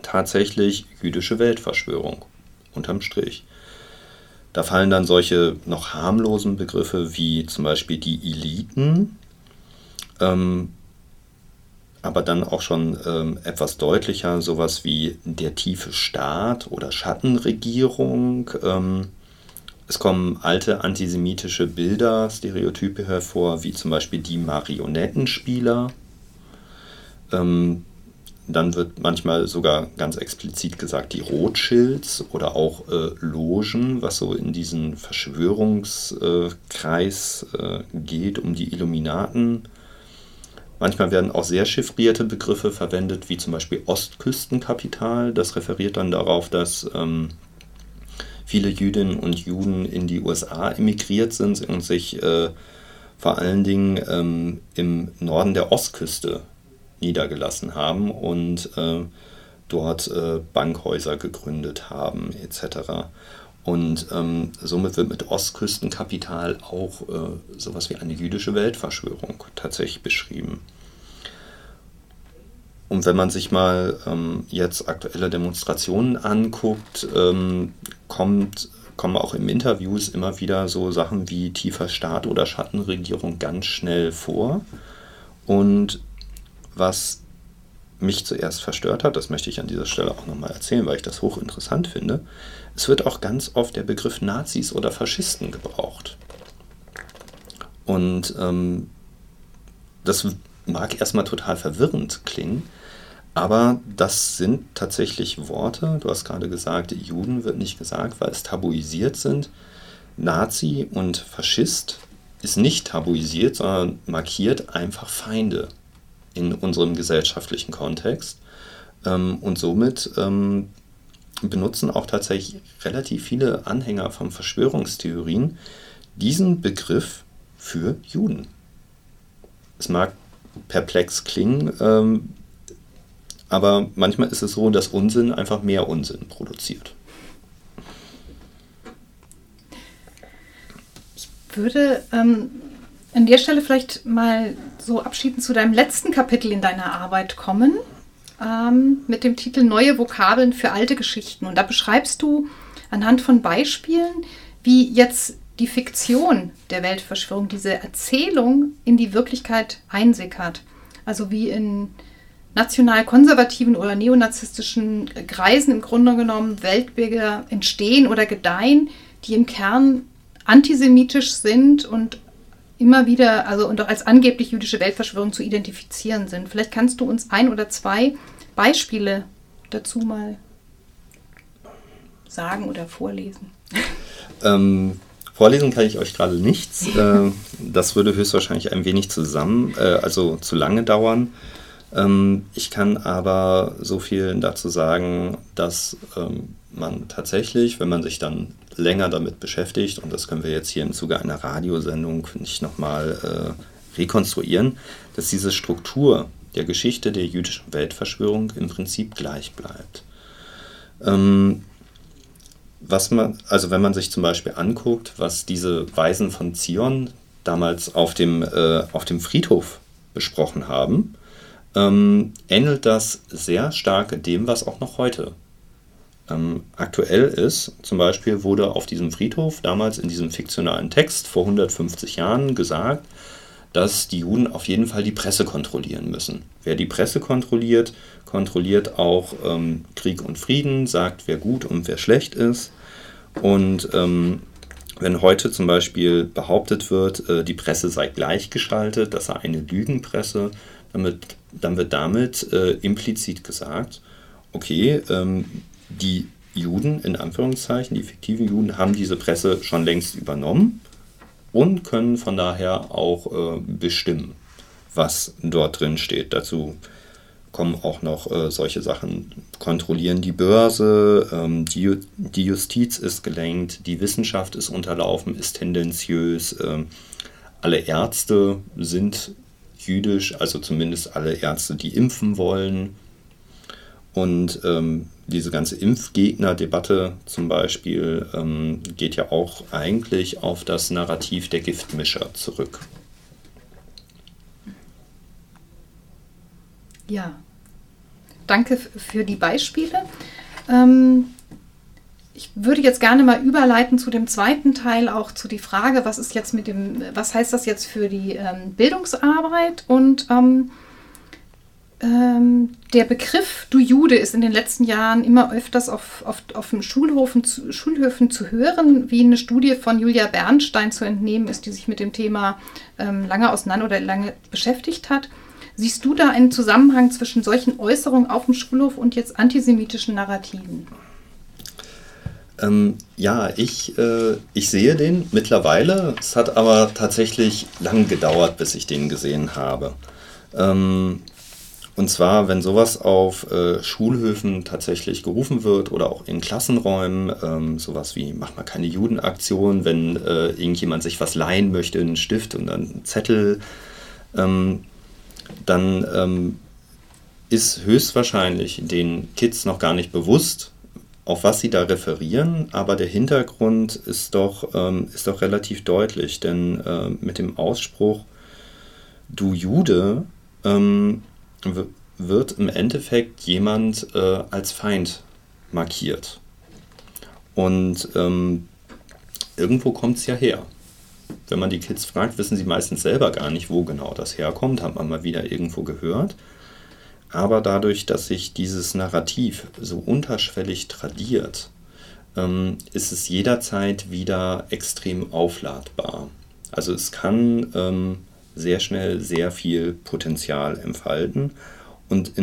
tatsächlich jüdische Weltverschwörung unterm Strich. Da fallen dann solche noch harmlosen Begriffe wie zum Beispiel die Eliten, ähm, aber dann auch schon ähm, etwas deutlicher, sowas wie der tiefe Staat oder Schattenregierung. Ähm, es kommen alte antisemitische Bilder, Stereotype hervor, wie zum Beispiel die Marionettenspieler. Ähm, dann wird manchmal sogar ganz explizit gesagt, die Rothschilds oder auch äh, Logen, was so in diesen Verschwörungskreis äh, geht, um die Illuminaten Manchmal werden auch sehr chiffrierte Begriffe verwendet, wie zum Beispiel Ostküstenkapital. Das referiert dann darauf, dass ähm, viele Jüdinnen und Juden in die USA emigriert sind und sich äh, vor allen Dingen ähm, im Norden der Ostküste niedergelassen haben und äh, dort äh, Bankhäuser gegründet haben etc. Und ähm, somit wird mit Ostküstenkapital auch äh, sowas wie eine jüdische Weltverschwörung tatsächlich beschrieben. Und wenn man sich mal ähm, jetzt aktuelle Demonstrationen anguckt, ähm, kommt, kommen auch im Interviews immer wieder so Sachen wie tiefer Staat oder Schattenregierung ganz schnell vor. Und was mich zuerst verstört hat, das möchte ich an dieser Stelle auch nochmal erzählen, weil ich das hochinteressant finde, es wird auch ganz oft der Begriff Nazis oder Faschisten gebraucht. Und ähm, das mag erstmal total verwirrend klingen, aber das sind tatsächlich Worte. Du hast gerade gesagt, Juden wird nicht gesagt, weil es tabuisiert sind. Nazi und Faschist ist nicht tabuisiert, sondern markiert einfach Feinde in unserem gesellschaftlichen Kontext. Ähm, und somit ähm, benutzen auch tatsächlich relativ viele Anhänger von Verschwörungstheorien diesen Begriff für Juden. Es mag perplex klingen, ähm, aber manchmal ist es so, dass Unsinn einfach mehr Unsinn produziert. Ich würde ähm, an der Stelle vielleicht mal so abschiedend zu deinem letzten Kapitel in deiner Arbeit kommen, ähm, mit dem Titel Neue Vokabeln für alte Geschichten. Und da beschreibst du anhand von Beispielen, wie jetzt die Fiktion der Weltverschwörung, diese Erzählung in die Wirklichkeit einsickert. Also wie in national-konservativen oder neonazistischen Kreisen im Grunde genommen Weltbilder entstehen oder gedeihen, die im Kern antisemitisch sind und immer wieder, also und auch als angeblich jüdische Weltverschwörung zu identifizieren sind. Vielleicht kannst du uns ein oder zwei Beispiele dazu mal sagen oder vorlesen. Ähm, vorlesen kann ich euch gerade nichts. [LAUGHS] Äh, das würde höchstwahrscheinlich ein wenig zusammen, äh, also zu lange dauern. Ähm, ich kann aber so viel dazu sagen, dass ähm, man tatsächlich, wenn man sich dann länger damit beschäftigt, und das können wir jetzt hier im Zuge einer Radiosendung nicht nochmal äh, rekonstruieren, dass diese Struktur der Geschichte der jüdischen Weltverschwörung im Prinzip gleich bleibt. Ähm, was man, also wenn man sich zum Beispiel anguckt, was diese Weisen von Zion damals auf dem, äh, auf dem Friedhof besprochen haben, ähm, ähnelt das sehr stark dem, was auch noch heute ähm, aktuell ist. Zum Beispiel wurde auf diesem Friedhof damals in diesem fiktionalen Text vor 150 Jahren gesagt, dass die Juden auf jeden Fall die Presse kontrollieren müssen. Wer die Presse kontrolliert, kontrolliert auch ähm, Krieg und Frieden, sagt, wer gut und wer schlecht ist. Und ähm, wenn heute zum Beispiel behauptet wird, äh, die Presse sei gleichgeschaltet, das sei eine Lügenpresse, damit, dann wird damit äh, implizit gesagt, okay, ähm, die Juden, in Anführungszeichen, die fiktiven Juden, haben diese Presse schon längst übernommen und können von daher auch äh, bestimmen, was dort drin steht. Dazu kommen auch noch äh, solche Sachen, kontrollieren die Börse, ähm, die, die Justiz ist gelenkt, die Wissenschaft ist unterlaufen, ist tendenziös, äh, alle Ärzte sind jüdisch, also zumindest alle Ärzte, die impfen wollen. Und ähm, diese ganze Impfgegner-Debatte zum Beispiel ähm, geht ja auch eigentlich auf das Narrativ der Giftmischer zurück. Ja, danke für die Beispiele. Ähm, ich würde jetzt gerne mal überleiten zu dem zweiten Teil, auch zu die Frage, was ist jetzt mit dem, was heißt das jetzt für die ähm, Bildungsarbeit und ähm, ähm, der Begriff Du Jude ist in den letzten Jahren immer öfters auf, auf, auf dem Schulhofen zu, Schulhöfen zu hören, wie eine Studie von Julia Bernstein zu entnehmen ist, die sich mit dem Thema ähm, lange auseinander oder lange beschäftigt hat. Siehst du da einen Zusammenhang zwischen solchen Äußerungen auf dem Schulhof und jetzt antisemitischen Narrativen? Ähm, ja, ich, äh, ich sehe den mittlerweile. Es hat aber tatsächlich lang gedauert, bis ich den gesehen habe. Ähm, und zwar, wenn sowas auf äh, Schulhöfen tatsächlich gerufen wird oder auch in Klassenräumen, ähm, sowas wie mach mal keine Judenaktion, wenn äh, irgendjemand sich was leihen möchte, einen Stift und dann einen Zettel, ähm, dann ähm, ist höchstwahrscheinlich den Kids noch gar nicht bewusst, auf was sie da referieren, aber der Hintergrund ist doch, ähm, ist doch relativ deutlich, denn äh, mit dem Ausspruch Du Jude ähm, wird im Endeffekt jemand äh, als Feind markiert. Und ähm, irgendwo kommt es ja her. Wenn man die Kids fragt, wissen sie meistens selber gar nicht, wo genau das herkommt, hat man mal wieder irgendwo gehört. Aber dadurch, dass sich dieses Narrativ so unterschwellig tradiert, ähm, ist es jederzeit wieder extrem aufladbar. Also es kann ähm, sehr schnell sehr viel Potenzial entfalten. Und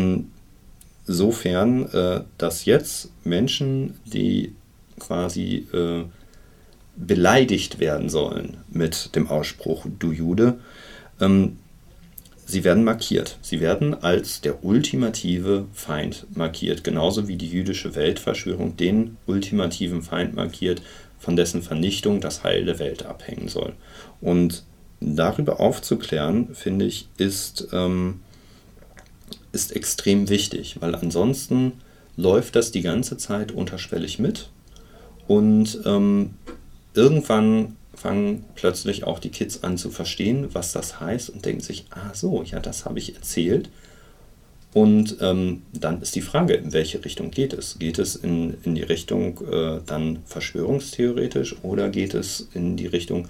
insofern, äh, dass jetzt Menschen, die quasi äh, beleidigt werden sollen mit dem Ausspruch Du Jude, ähm, sie werden markiert. Sie werden als der ultimative Feind markiert, genauso wie die jüdische Weltverschwörung den ultimativen Feind markiert, von dessen Vernichtung das Heil der Welt abhängen soll. Und darüber aufzuklären, finde ich, ist, ähm, ist extrem wichtig, weil ansonsten läuft das die ganze Zeit unterschwellig mit und ähm, irgendwann fangen plötzlich auch die Kids an zu verstehen, was das heißt und denken sich, ah so, ja, das habe ich erzählt. Und ähm, dann ist die Frage, in welche Richtung geht es? Geht es in, in die Richtung äh, dann verschwörungstheoretisch oder geht es in die Richtung,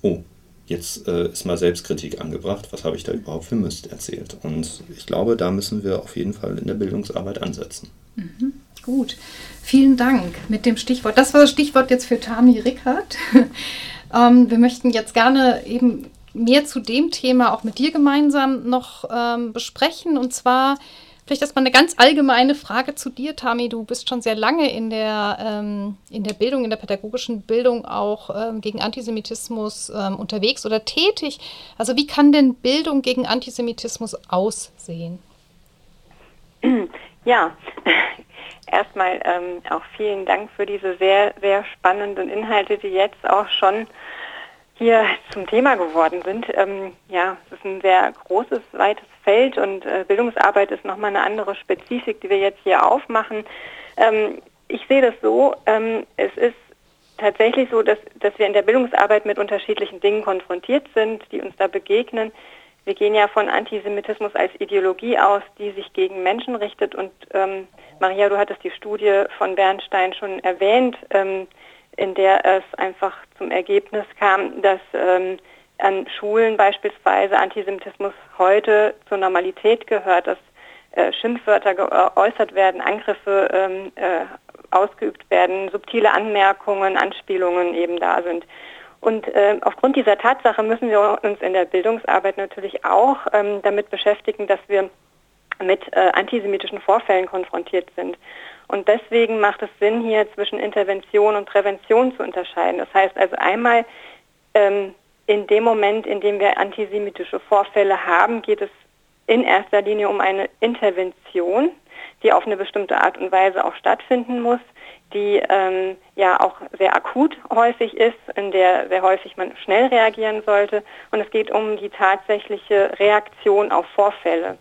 oh, jetzt äh, ist mal Selbstkritik angebracht, was habe ich da überhaupt für Mist erzählt? Und ich glaube, da müssen wir auf jeden Fall in der Bildungsarbeit ansetzen. Mhm. Gut, vielen Dank mit dem Stichwort. Das war das Stichwort jetzt für Tami Rickert. Ähm, wir möchten jetzt gerne eben mehr zu dem Thema auch mit dir gemeinsam noch ähm, besprechen. Und zwar vielleicht erstmal eine ganz allgemeine Frage zu dir, Tami. Du bist schon sehr lange in der, ähm, in der Bildung, in der pädagogischen Bildung auch ähm, gegen Antisemitismus ähm, unterwegs oder tätig. Also wie kann denn Bildung gegen Antisemitismus aussehen? Ja, erstmal ähm, auch vielen Dank für diese sehr, sehr spannenden Inhalte, die jetzt auch schon hier zum Thema geworden sind. Ähm, ja, es ist ein sehr großes, weites Feld und äh, Bildungsarbeit ist nochmal eine andere Spezifik, die wir jetzt hier aufmachen. Ähm, ich sehe das so, ähm, es ist tatsächlich so, dass, dass wir in der Bildungsarbeit mit unterschiedlichen Dingen konfrontiert sind, die uns da begegnen. Wir gehen ja von Antisemitismus als Ideologie aus, die sich gegen Menschen richtet. Und ähm, Maria, du hattest die Studie von Bernstein schon erwähnt, ähm, in der es einfach zum Ergebnis kam, dass ähm, an Schulen beispielsweise Antisemitismus heute zur Normalität gehört, dass äh, Schimpfwörter geäußert werden, Angriffe ähm, äh, ausgeübt werden, subtile Anmerkungen, Anspielungen eben da sind. Und äh, aufgrund dieser Tatsache müssen wir uns in der Bildungsarbeit natürlich auch ähm, damit beschäftigen, dass wir mit äh, antisemitischen Vorfällen konfrontiert sind. Und deswegen macht es Sinn, hier zwischen Intervention und Prävention zu unterscheiden. Das heißt also einmal ähm, in dem Moment, in dem wir antisemitische Vorfälle haben, geht es in erster Linie um eine Intervention, die auf eine bestimmte Art und Weise auch stattfinden muss die ähm, ja auch sehr akut häufig ist, in der sehr häufig man schnell reagieren sollte. Und es geht um die tatsächliche Reaktion auf Vorfälle.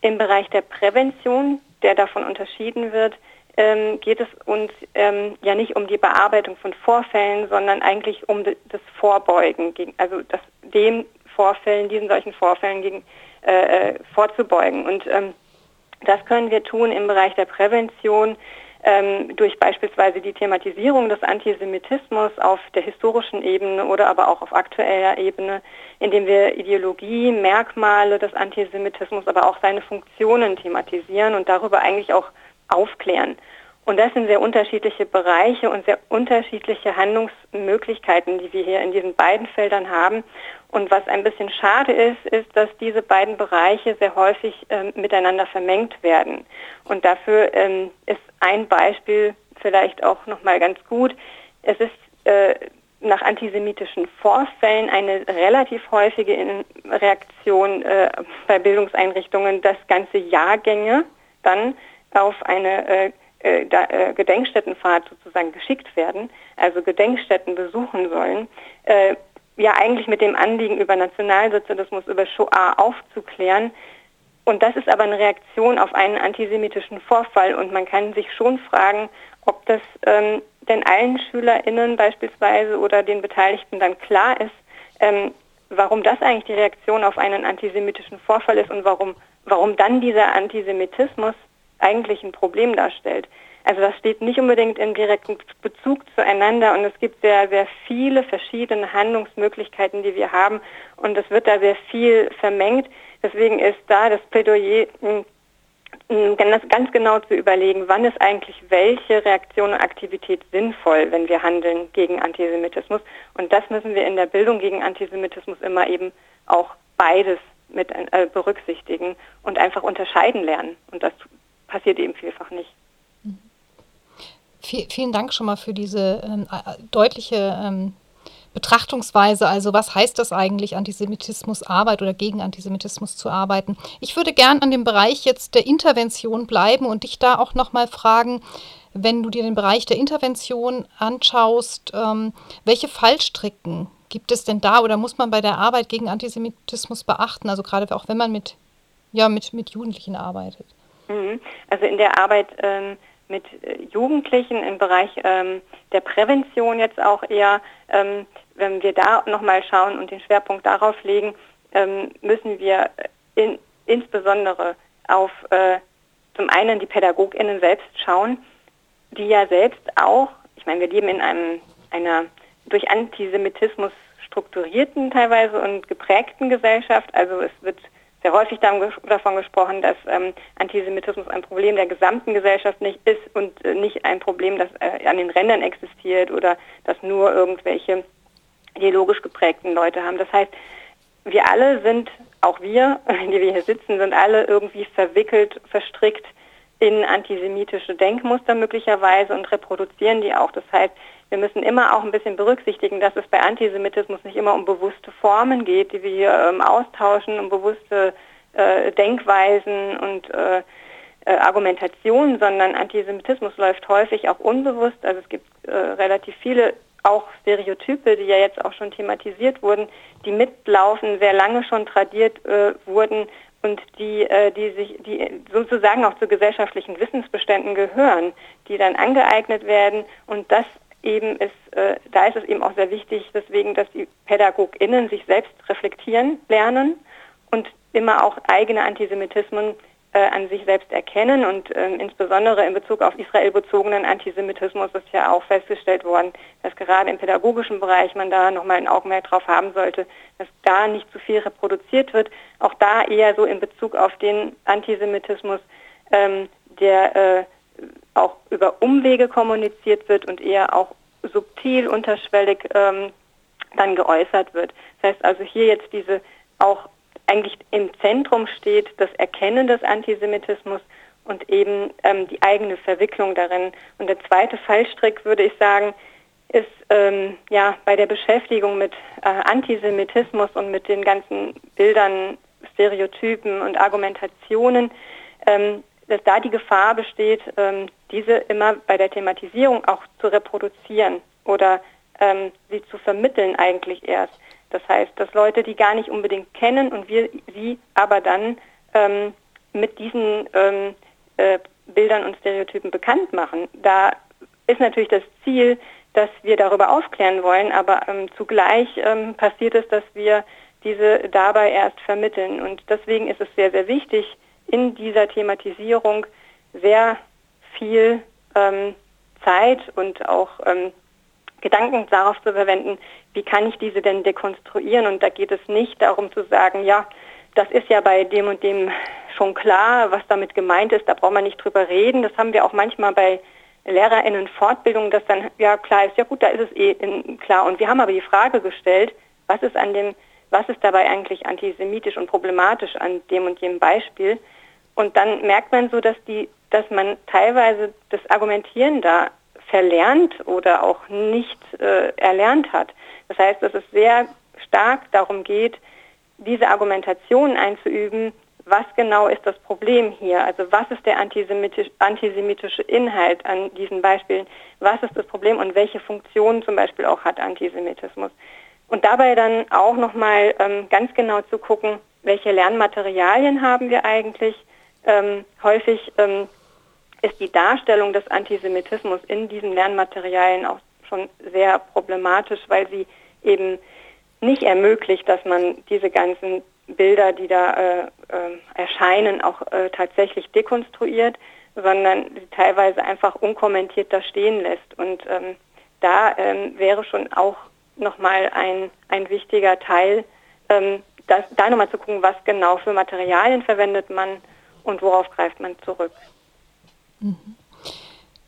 Im Bereich der Prävention, der davon unterschieden wird, ähm, geht es uns ähm, ja nicht um die Bearbeitung von Vorfällen, sondern eigentlich um das Vorbeugen, gegen, also das, den Vorfällen, diesen solchen Vorfällen gegen, äh, äh, vorzubeugen. Und ähm, das können wir tun im Bereich der Prävention ähm, durch beispielsweise die Thematisierung des Antisemitismus auf der historischen Ebene oder aber auch auf aktueller Ebene, indem wir Ideologie, Merkmale des Antisemitismus, aber auch seine Funktionen thematisieren und darüber eigentlich auch aufklären. Und das sind sehr unterschiedliche Bereiche und sehr unterschiedliche Handlungsmöglichkeiten, die wir hier in diesen beiden Feldern haben. Und was ein bisschen schade ist, ist, dass diese beiden Bereiche sehr häufig ähm, miteinander vermengt werden. Und dafür ähm, ist ein Beispiel vielleicht auch nochmal ganz gut. Es ist äh, nach antisemitischen Vorfällen eine relativ häufige Reaktion äh, bei Bildungseinrichtungen, dass ganze Jahrgänge dann auf eine äh, äh, da, äh, Gedenkstättenfahrt sozusagen geschickt werden, also Gedenkstätten besuchen sollen, äh, ja eigentlich mit dem Anliegen, über Nationalsozialismus, über Shoah aufzuklären. Und das ist aber eine Reaktion auf einen antisemitischen Vorfall. Und man kann sich schon fragen, ob das ähm, denn allen SchülerInnen beispielsweise oder den Beteiligten dann klar ist, ähm, warum das eigentlich die Reaktion auf einen antisemitischen Vorfall ist und warum, warum dann dieser Antisemitismus eigentlich ein Problem darstellt. Also das steht nicht unbedingt im direkten Bezug zueinander und es gibt sehr, sehr viele verschiedene Handlungsmöglichkeiten, die wir haben und es wird da sehr viel vermengt. Deswegen ist da das Plädoyer hm, hm, ganz genau zu überlegen, wann ist eigentlich welche Reaktion und Aktivität sinnvoll, wenn wir handeln gegen Antisemitismus. Und das müssen wir in der Bildung gegen Antisemitismus immer eben auch beides mit äh, berücksichtigen und einfach unterscheiden lernen. Und das passiert eben vielfach nicht. Vielen Dank schon mal für diese ähm, deutliche ähm, Betrachtungsweise. Also was heißt das eigentlich, Antisemitismus Arbeit oder gegen Antisemitismus zu arbeiten? Ich würde gern an dem Bereich jetzt der Intervention bleiben und dich da auch noch mal fragen, wenn du dir den Bereich der Intervention anschaust, ähm, welche Fallstricken gibt es denn da oder muss man bei der Arbeit gegen Antisemitismus beachten? Also gerade auch wenn man mit, ja, mit, mit Jugendlichen arbeitet. Mhm. Also in der Arbeit ähm, mit äh, Jugendlichen im Bereich ähm, der Prävention jetzt auch eher, ähm, wenn wir da nochmal schauen und den Schwerpunkt darauf legen, ähm, müssen wir in, insbesondere auf äh, zum einen die PädagogInnen selbst schauen, die ja selbst auch, ich meine, wir leben in einem, einer durch Antisemitismus strukturierten teilweise und geprägten Gesellschaft. Also es wird sehr häufig davon gesprochen, dass ähm, Antisemitismus ein Problem der gesamten Gesellschaft nicht ist und äh, nicht ein Problem, das äh, an den Rändern existiert oder das nur irgendwelche ideologisch geprägten Leute haben. Das heißt, wir alle sind, auch wir, [LAUGHS] die wir hier sitzen, sind alle irgendwie verwickelt, verstrickt in antisemitische Denkmuster möglicherweise und reproduzieren die auch. Das heißt, wir müssen immer auch ein bisschen berücksichtigen, dass es bei Antisemitismus nicht immer um bewusste Formen geht, die wir hier ähm, austauschen, um bewusste äh, Denkweisen und äh, äh, Argumentationen, sondern Antisemitismus läuft häufig auch unbewusst. Also es gibt äh, relativ viele auch Stereotype, die ja jetzt auch schon thematisiert wurden, die mitlaufen, sehr lange schon tradiert äh, wurden und die, äh, die sich, die sozusagen auch zu gesellschaftlichen Wissensbeständen gehören, die dann angeeignet werden und das eben ist, äh, da ist es eben auch sehr wichtig, deswegen, dass die PädagogInnen sich selbst reflektieren lernen und immer auch eigene Antisemitismen äh, an sich selbst erkennen und ähm, insbesondere in Bezug auf Israel bezogenen Antisemitismus ist ja auch festgestellt worden, dass gerade im pädagogischen Bereich man da nochmal ein Augenmerk drauf haben sollte, dass da nicht zu viel reproduziert wird. Auch da eher so in Bezug auf den Antisemitismus, ähm, der äh, auch über Umwege kommuniziert wird und eher auch subtil, unterschwellig ähm, dann geäußert wird. Das heißt also hier jetzt diese auch eigentlich im Zentrum steht das Erkennen des Antisemitismus und eben ähm, die eigene Verwicklung darin. Und der zweite Fallstrick, würde ich sagen, ist ähm, ja bei der Beschäftigung mit äh, Antisemitismus und mit den ganzen Bildern, Stereotypen und Argumentationen, ähm, dass da die Gefahr besteht, ähm, diese immer bei der Thematisierung auch zu reproduzieren oder ähm, sie zu vermitteln eigentlich erst. Das heißt, dass Leute, die gar nicht unbedingt kennen und wir sie aber dann ähm, mit diesen äh, Bildern und Stereotypen bekannt machen. Da ist natürlich das Ziel, dass wir darüber aufklären wollen, aber ähm, zugleich ähm, passiert es, dass wir diese dabei erst vermitteln. Und deswegen ist es sehr, sehr wichtig, in dieser Thematisierung sehr viel ähm, Zeit und auch ähm, Gedanken darauf zu verwenden, wie kann ich diese denn dekonstruieren? Und da geht es nicht darum zu sagen, ja, das ist ja bei dem und dem schon klar, was damit gemeint ist, da braucht man nicht drüber reden. Das haben wir auch manchmal bei LehrerInnen Fortbildung, dass dann ja klar ist, ja gut, da ist es eh klar. Und wir haben aber die Frage gestellt, was ist an dem, was ist dabei eigentlich antisemitisch und problematisch an dem und jenem Beispiel? Und dann merkt man so, dass die, dass man teilweise das Argumentieren da verlernt oder auch nicht äh, erlernt hat. Das heißt, dass es sehr stark darum geht, diese Argumentation einzuüben, was genau ist das Problem hier? Also was ist der antisemitisch, antisemitische Inhalt an diesen Beispielen? Was ist das Problem und welche Funktion zum Beispiel auch hat Antisemitismus? Und dabei dann auch nochmal ähm, ganz genau zu gucken, welche Lernmaterialien haben wir eigentlich? Ähm, häufig ähm, ist die Darstellung des Antisemitismus in diesen Lernmaterialien auch schon sehr problematisch, weil sie eben nicht ermöglicht, dass man diese ganzen Bilder, die da äh, äh, erscheinen, auch äh, tatsächlich dekonstruiert, sondern sie teilweise einfach unkommentiert da stehen lässt. Und ähm, da ähm, wäre schon auch nochmal ein, ein wichtiger Teil, ähm, das, da nochmal zu gucken, was genau für Materialien verwendet man und worauf greift man zurück. Mhm.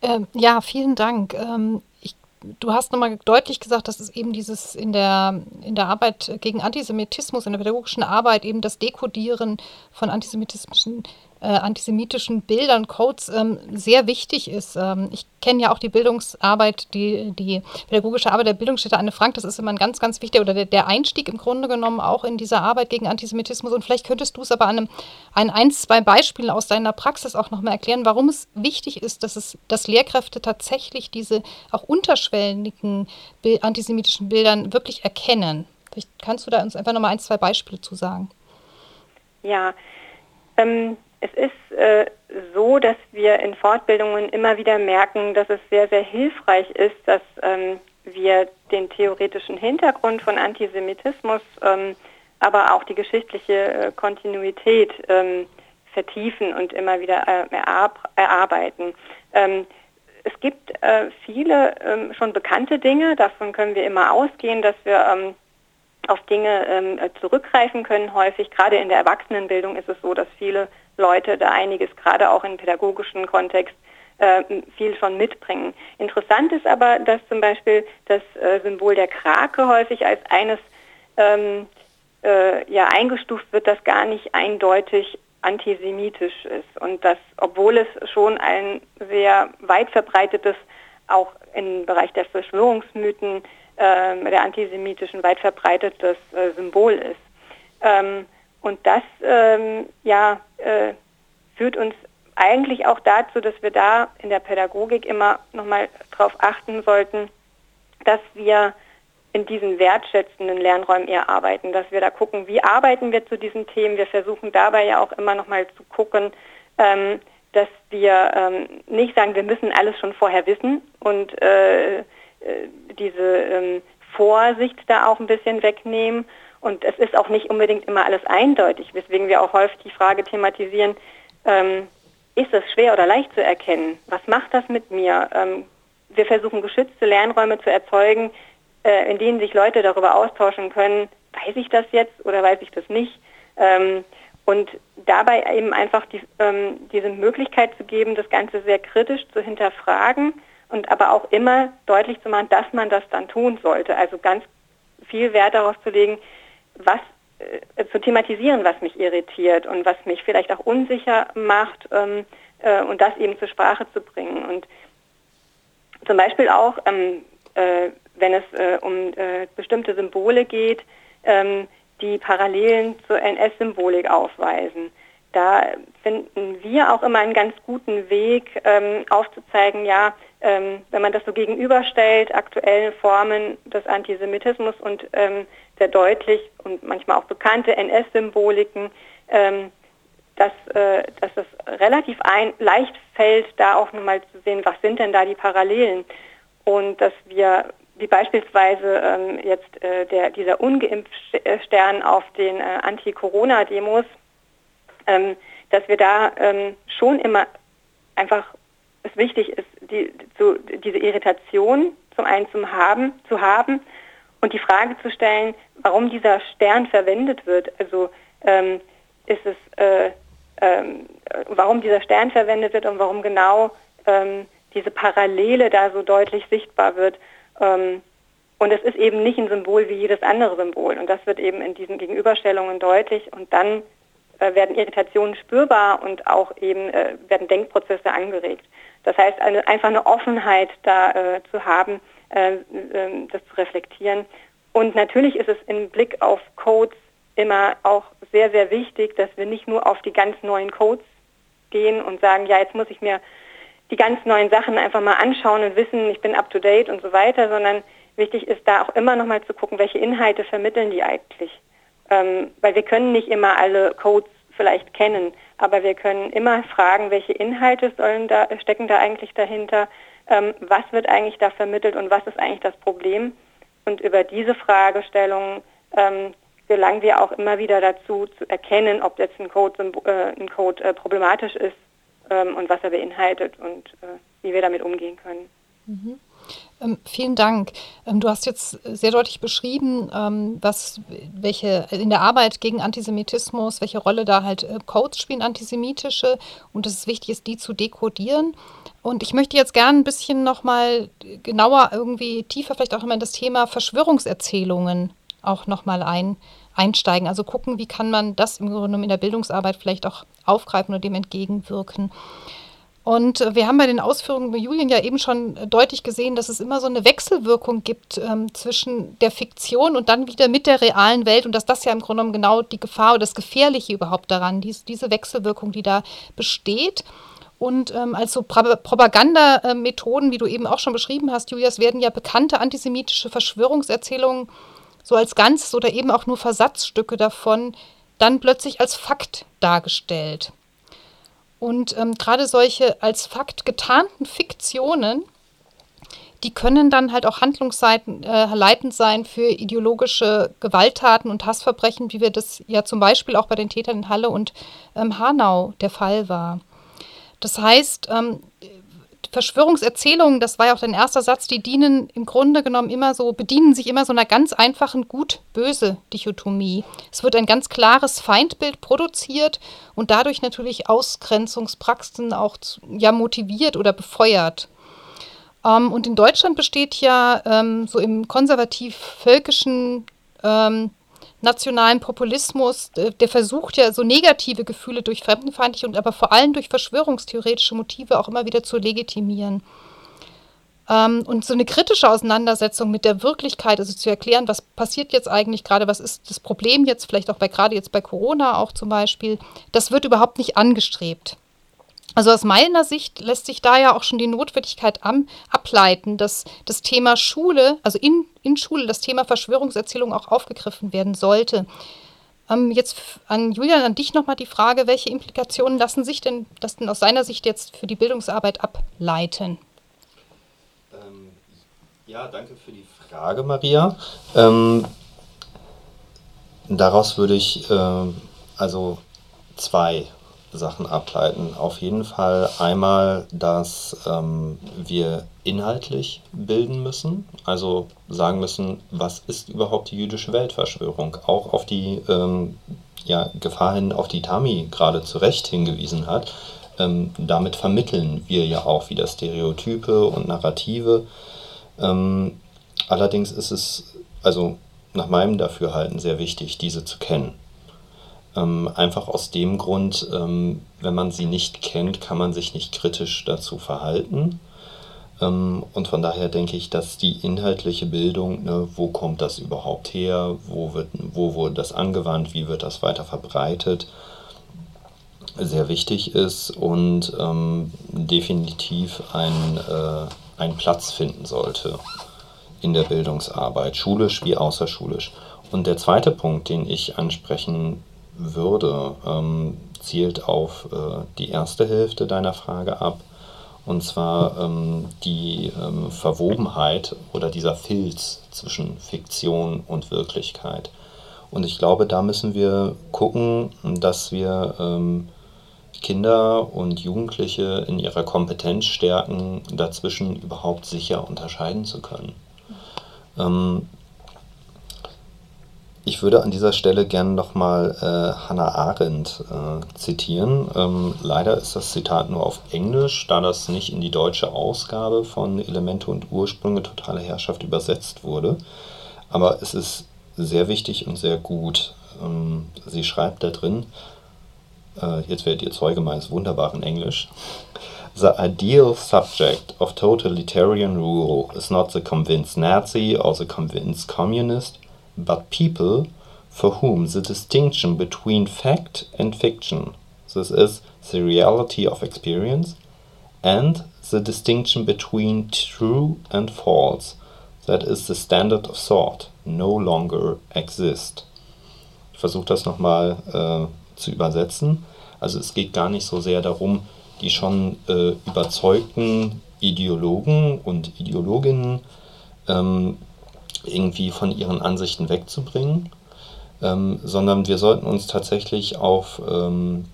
Ähm, ja, vielen Dank. Ähm, ich du hast nochmal deutlich gesagt, dass es eben dieses in der, in der Arbeit gegen Antisemitismus, in der pädagogischen Arbeit eben das Dekodieren von antisemitischen äh, antisemitischen Bildern, Codes ähm, sehr wichtig ist. Ähm, ich kenne ja auch die Bildungsarbeit, die, die pädagogische Arbeit der Bildungsstätte Anne Frank. Das ist immer ein ganz, ganz wichtiger oder der, der Einstieg im Grunde genommen auch in diese Arbeit gegen Antisemitismus. Und vielleicht könntest du es aber an einem, an ein, zwei Beispielen aus deiner Praxis auch nochmal erklären, warum es wichtig ist, dass es, dass Lehrkräfte tatsächlich diese auch unterschwelligen antisemitischen Bildern wirklich erkennen. Vielleicht kannst du da uns einfach nochmal ein, zwei Beispiele zu sagen. Ja, ähm, es ist äh, so, dass wir in Fortbildungen immer wieder merken, dass es sehr, sehr hilfreich ist, dass ähm, wir den theoretischen Hintergrund von Antisemitismus, ähm, aber auch die geschichtliche äh, Kontinuität ähm, vertiefen und immer wieder äh, erarbeiten. Ähm, es gibt äh, viele ähm, schon bekannte Dinge, davon können wir immer ausgehen, dass wir ähm, auf Dinge zurückgreifen können. Häufig, gerade in der Erwachsenenbildung, ist es so, dass viele Leute da einiges, gerade auch im pädagogischen Kontext, äh, viel schon mitbringen. Interessant ist aber, dass zum Beispiel das äh, Symbol der Krake häufig als eines ähm, äh, ja, eingestuft wird, das gar nicht eindeutig antisemitisch ist und das, obwohl es schon ein sehr weit verbreitetes, auch im Bereich der Verschwörungsmythen, äh, der antisemitischen weit verbreitetes äh, Symbol ist. Ähm, und das ähm, ja, äh, führt uns eigentlich auch dazu, dass wir da in der Pädagogik immer nochmal darauf achten sollten, dass wir in diesen wertschätzenden Lernräumen eher arbeiten, dass wir da gucken, wie arbeiten wir zu diesen Themen. Wir versuchen dabei ja auch immer nochmal zu gucken, ähm, dass wir ähm, nicht sagen, wir müssen alles schon vorher wissen und äh, äh diese ähm, Vorsicht da auch ein bisschen wegnehmen und es ist auch nicht unbedingt immer alles eindeutig, weswegen wir auch häufig die Frage thematisieren, ähm, ist es schwer oder leicht zu erkennen? Was macht das mit mir? Ähm, wir versuchen geschützte Lernräume zu erzeugen, äh, in denen sich Leute darüber austauschen können, weiß ich das jetzt oder weiß ich das nicht? Ähm, und dabei eben einfach die, ähm, diese Möglichkeit zu geben, das Ganze sehr kritisch zu hinterfragen und aber auch immer deutlich zu machen, dass man das dann tun sollte. Also ganz viel Wert darauf zu legen, was äh, zu thematisieren, was mich irritiert und was mich vielleicht auch unsicher macht ähm, äh, und das eben zur Sprache zu bringen. Und zum Beispiel auch, ähm, äh, wenn es äh, um äh, bestimmte Symbole geht, ähm, die Parallelen zur NS-Symbolik aufweisen. Da finden wir auch immer einen ganz guten Weg, ähm, aufzuzeigen, ja, ähm, wenn man das so gegenüberstellt, aktuellen Formen des Antisemitismus und ähm, sehr deutlich und manchmal auch bekannte NS-Symboliken, ähm, dass, äh, dass es relativ ein, leicht fällt, da auch nochmal zu sehen, was sind denn da die Parallelen. Und dass wir, wie beispielsweise ähm, jetzt äh, der, dieser Ungeimpft-Stern auf den äh, Anti-Corona-Demos, ähm, dass wir da ähm, schon immer einfach es wichtig ist, die, so, diese Irritation zum einen zum haben, zu haben und die Frage zu stellen, warum dieser Stern verwendet wird. Also ähm, ist es, äh, ähm, warum dieser Stern verwendet wird und warum genau ähm, diese Parallele da so deutlich sichtbar wird. Ähm, und es ist eben nicht ein Symbol wie jedes andere Symbol. Und das wird eben in diesen Gegenüberstellungen deutlich. Und dann äh, werden Irritationen spürbar und auch eben äh, werden Denkprozesse angeregt. Das heißt, eine, einfach eine Offenheit da äh, zu haben, das zu reflektieren. Und natürlich ist es im Blick auf Codes immer auch sehr, sehr wichtig, dass wir nicht nur auf die ganz neuen Codes gehen und sagen, ja, jetzt muss ich mir die ganz neuen Sachen einfach mal anschauen und wissen, ich bin up-to-date und so weiter, sondern wichtig ist da auch immer noch mal zu gucken, welche Inhalte vermitteln die eigentlich. Ähm, weil wir können nicht immer alle Codes vielleicht kennen. Aber wir können immer fragen, welche Inhalte da, stecken da eigentlich dahinter, ähm, was wird eigentlich da vermittelt und was ist eigentlich das Problem. Und über diese Fragestellungen ähm, gelangen wir auch immer wieder dazu, zu erkennen, ob jetzt ein Code, äh, ein Code äh, problematisch ist ähm, und was er beinhaltet und äh, wie wir damit umgehen können. Mhm. Ähm, vielen Dank. Ähm, du hast jetzt sehr deutlich beschrieben, ähm, was, welche in der Arbeit gegen Antisemitismus, welche Rolle da halt äh, Codes spielen, antisemitische, und dass es wichtig ist, die zu dekodieren. Und ich möchte jetzt gerne ein bisschen nochmal genauer irgendwie tiefer vielleicht auch immer in das Thema Verschwörungserzählungen auch nochmal ein, einsteigen. Also gucken, wie kann man das im Grunde genommen in der Bildungsarbeit vielleicht auch aufgreifen oder dem entgegenwirken. Und äh, wir haben bei den Ausführungen bei Julian ja eben schon deutlich gesehen, dass es immer so eine Wechselwirkung gibt ähm, zwischen der Fiktion und dann wieder mit der realen Welt und dass das ja im Grunde genommen genau die Gefahr oder das Gefährliche überhaupt daran, dies, diese Wechselwirkung, die da besteht. Und ähm, als so Propagandamethoden, wie du eben auch schon beschrieben hast, Julias, werden ja bekannte antisemitische Verschwörungserzählungen so als Ganzes oder eben auch nur Versatzstücke davon dann plötzlich als Fakt dargestellt. Und ähm, gerade solche als Fakt getarnten Fiktionen, die können dann halt auch handlungsleitend äh, sein für ideologische Gewalttaten und Hassverbrechen, wie wir das ja zum Beispiel auch bei den Tätern in Halle und ähm, Hanau der Fall war. Das heißt, ähm, Verschwörungserzählungen, das war ja auch dein erster Satz, die dienen im Grunde genommen immer so, bedienen sich immer so einer ganz einfachen Gut-Böse-Dichotomie. Es wird ein ganz klares Feindbild produziert und dadurch natürlich Ausgrenzungspraxen auch ja, motiviert oder befeuert. Ähm, und in Deutschland besteht ja ähm, so im konservativ-völkischen ähm, nationalen Populismus, äh, der versucht ja so negative Gefühle durch fremdenfeindliche und aber vor allem durch verschwörungstheoretische Motive auch immer wieder zu legitimieren. Ähm, und so eine kritische Auseinandersetzung mit der Wirklichkeit, also zu erklären, was passiert jetzt eigentlich gerade, was ist das Problem jetzt, vielleicht auch bei gerade jetzt bei Corona auch zum Beispiel, das wird überhaupt nicht angestrebt. Also aus meiner Sicht lässt sich da ja auch schon die Notwendigkeit am, ableiten, dass das Thema Schule, also in, in Schule das Thema Verschwörungserzählung auch aufgegriffen werden sollte. Ähm, jetzt an Julian, an dich nochmal die Frage, welche Implikationen lassen sich denn das denn aus seiner Sicht jetzt für die Bildungsarbeit ableiten? Ähm, ja, danke für die Frage, Maria. Ähm, daraus würde ich äh, also zwei Sachen ableiten. Auf jeden Fall einmal, dass ähm, wir inhaltlich bilden müssen, also sagen müssen, was ist überhaupt die jüdische Weltverschwörung, auch auf die ähm, ja, Gefahr hin, auf die Tami gerade zu Recht hingewiesen hat. Ähm, damit vermitteln wir ja auch wieder Stereotype und Narrative. Ähm, allerdings ist es, also nach meinem Dafürhalten, sehr wichtig, diese zu kennen. Ähm, einfach aus dem Grund, ähm, wenn man sie nicht kennt, kann man sich nicht kritisch dazu verhalten. Ähm, und von daher denke ich, dass die inhaltliche Bildung, ne, wo kommt das überhaupt her, wo, wird, wo wurde das angewandt, wie wird das weiter verbreitet, sehr wichtig ist und ähm, definitiv ein, äh, einen Platz finden sollte in der Bildungsarbeit, schulisch wie außerschulisch. Und der zweite Punkt, den ich ansprechen würde, ähm, zielt auf äh, die erste Hälfte deiner Frage ab. Und zwar ähm, die ähm, Verwobenheit oder dieser Filz zwischen Fiktion und Wirklichkeit. Und ich glaube, da müssen wir gucken, dass wir ähm, Kinder und Jugendliche in ihrer Kompetenz stärken, dazwischen überhaupt sicher unterscheiden zu können. Ich würde an dieser Stelle gerne nochmal äh, Hannah Arendt äh, zitieren. Ähm, leider ist das Zitat nur auf Englisch, da das nicht in die deutsche Ausgabe von Elemente und Ursprünge totale Herrschaft übersetzt wurde. Aber es ist sehr wichtig und sehr gut. Ähm, sie schreibt da drin, äh, jetzt werdet ihr Zeuge meines wunderbaren Englisch. The ideal subject of totalitarian rule is not the convinced Nazi or the convinced communist, but people for whom the distinction between fact and fiction, this is the reality of experience, and the distinction between true and false, that is the standard of thought, no longer exist. Ich versuche das nochmal äh, zu übersetzen. Also es geht gar nicht so sehr darum, die schon äh, überzeugten Ideologen und Ideologinnen ähm, irgendwie von ihren Ansichten wegzubringen, ähm, sondern wir sollten uns tatsächlich auf, ähm,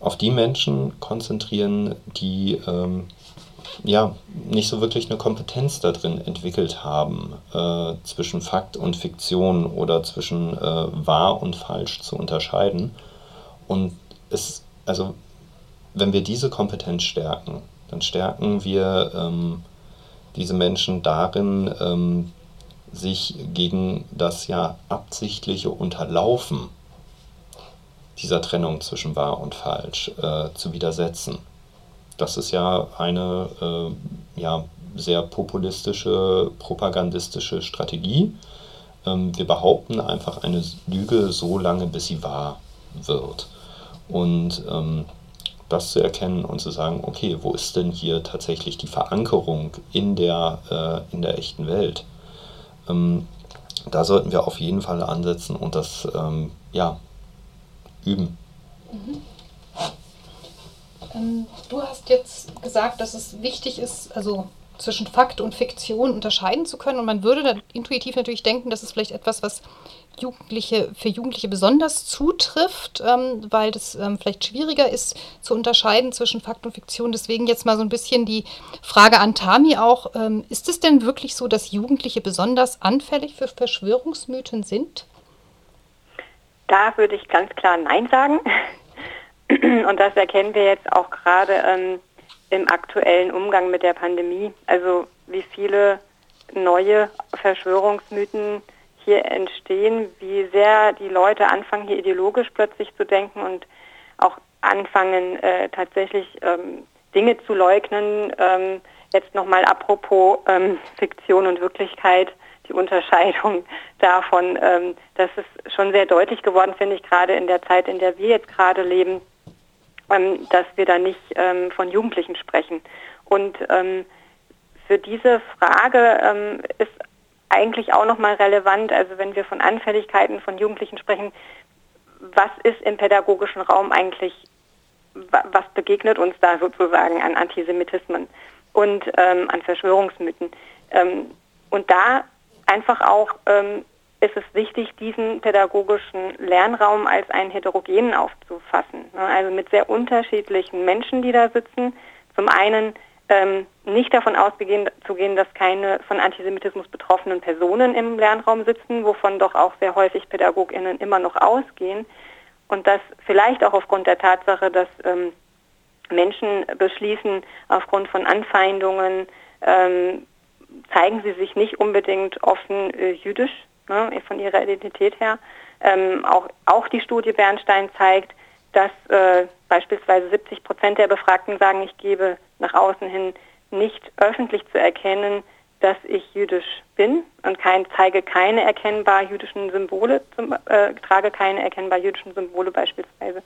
auf die Menschen konzentrieren, die ähm, ja, nicht so wirklich eine Kompetenz da drin entwickelt haben, äh, zwischen Fakt und Fiktion oder zwischen äh, wahr und falsch zu unterscheiden. Und es, also, wenn wir diese Kompetenz stärken, dann stärken wir ähm, diese Menschen darin, ähm, sich gegen das ja absichtliche Unterlaufen dieser Trennung zwischen wahr und falsch äh, zu widersetzen. Das ist ja eine äh, ja, sehr populistische, propagandistische Strategie. Ähm, wir behaupten einfach eine Lüge so lange, bis sie wahr wird. Und ähm, das zu erkennen und zu sagen, okay, wo ist denn hier tatsächlich die Verankerung in der, äh, in der echten Welt? Ähm, da sollten wir auf jeden Fall ansetzen und das ähm, ja, üben. Mhm. Ähm, du hast jetzt gesagt, dass es wichtig ist, also zwischen Fakt und Fiktion unterscheiden zu können. Und man würde dann intuitiv natürlich denken, das ist vielleicht etwas, was Jugendliche, für Jugendliche besonders zutrifft, ähm, weil das ähm, vielleicht schwieriger ist zu unterscheiden zwischen Fakt und Fiktion. Deswegen jetzt mal so ein bisschen die Frage an Tami auch. Ähm, ist es denn wirklich so, dass Jugendliche besonders anfällig für Verschwörungsmythen sind? Da würde ich ganz klar Nein sagen. Und das erkennen wir jetzt auch gerade ähm, im aktuellen Umgang mit der Pandemie. Also wie viele neue Verschwörungsmythen hier entstehen, wie sehr die Leute anfangen, hier ideologisch plötzlich zu denken und auch anfangen, äh, tatsächlich ähm, Dinge zu leugnen. Ähm, jetzt nochmal apropos ähm, Fiktion und Wirklichkeit, die Unterscheidung [LAUGHS] davon. Ähm, das ist schon sehr deutlich geworden, finde ich, gerade in der Zeit, in der wir jetzt gerade leben, ähm, dass wir da nicht ähm, von Jugendlichen sprechen. Und für diese Frage ist eigentlich auch nochmal relevant, also wenn wir von Anfälligkeiten von Jugendlichen sprechen, was ist im pädagogischen Raum eigentlich, was begegnet uns da sozusagen an Antisemitismen und ähm, an Verschwörungsmythen. Ähm, und da einfach auch ähm, ist es wichtig, diesen pädagogischen Lernraum als einen heterogenen aufzufassen. Ne? Also mit sehr unterschiedlichen Menschen, die da sitzen. Zum einen ähm, nicht davon auszugehen, zu gehen, dass keine von Antisemitismus betroffenen Personen im Lernraum sitzen, wovon doch auch sehr häufig PädagogInnen immer noch ausgehen. Und das vielleicht auch aufgrund der Tatsache, dass ähm, Menschen beschließen, aufgrund von Anfeindungen ähm, zeigen sie sich nicht unbedingt offen äh, jüdisch, ne, von ihrer Identität her. Ähm, auch, auch die Studie Bernstein zeigt, dass äh, beispielsweise 70 Prozent der Befragten sagen, ich gebe nach außen hin nicht öffentlich zu erkennen, dass ich jüdisch bin und kein, zeige keine erkennbar jüdischen Symbole, zum, äh, trage keine erkennbar jüdischen Symbole beispielsweise.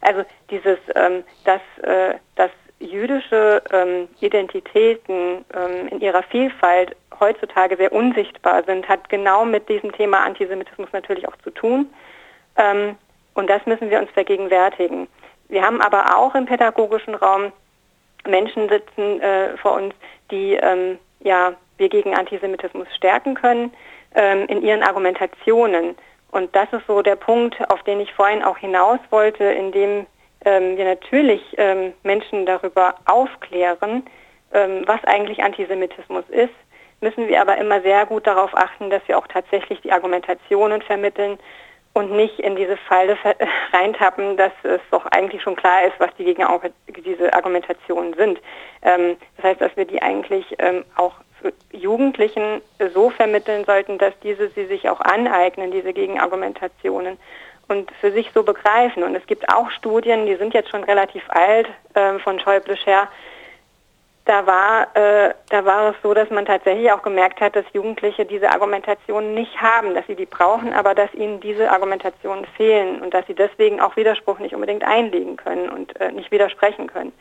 Also dieses, ähm, dass, äh, dass jüdische ähm, Identitäten ähm, in ihrer Vielfalt heutzutage sehr unsichtbar sind, hat genau mit diesem Thema Antisemitismus natürlich auch zu tun. Ähm, und das müssen wir uns vergegenwärtigen. Wir haben aber auch im pädagogischen Raum Menschen sitzen äh, vor uns, die ähm, ja, wir gegen Antisemitismus stärken können ähm, in ihren Argumentationen. Und das ist so der Punkt, auf den ich vorhin auch hinaus wollte, indem ähm, wir natürlich ähm, Menschen darüber aufklären, ähm, was eigentlich Antisemitismus ist, müssen wir aber immer sehr gut darauf achten, dass wir auch tatsächlich die Argumentationen vermitteln und nicht in diese Falle [LAUGHS] reintappen, dass es doch eigentlich schon klar ist, was die gegen diese Argumentationen sind. Ähm, das heißt, dass wir die eigentlich ähm, auch Jugendlichen so vermitteln sollten, dass diese sie sich auch aneignen, diese Gegenargumentationen und für sich so begreifen. Und es gibt auch Studien, die sind jetzt schon relativ alt, äh, von Schäuble-Scher, da war, äh, da war es so, dass man tatsächlich auch gemerkt hat, dass Jugendliche diese Argumentationen nicht haben, dass sie die brauchen, aber dass ihnen diese Argumentationen fehlen und dass sie deswegen auch Widerspruch nicht unbedingt einlegen können und äh, nicht widersprechen können.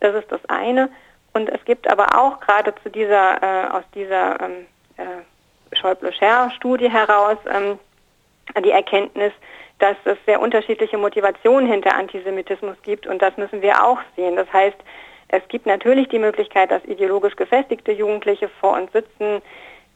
Das ist das eine. Und es gibt aber auch gerade zu dieser, äh, aus dieser ähm, äh, Schäuble-Scher-Studie heraus ähm, die Erkenntnis, dass es sehr unterschiedliche Motivationen hinter Antisemitismus gibt und das müssen wir auch sehen. Das heißt, es gibt natürlich die Möglichkeit, dass ideologisch gefestigte Jugendliche vor uns sitzen,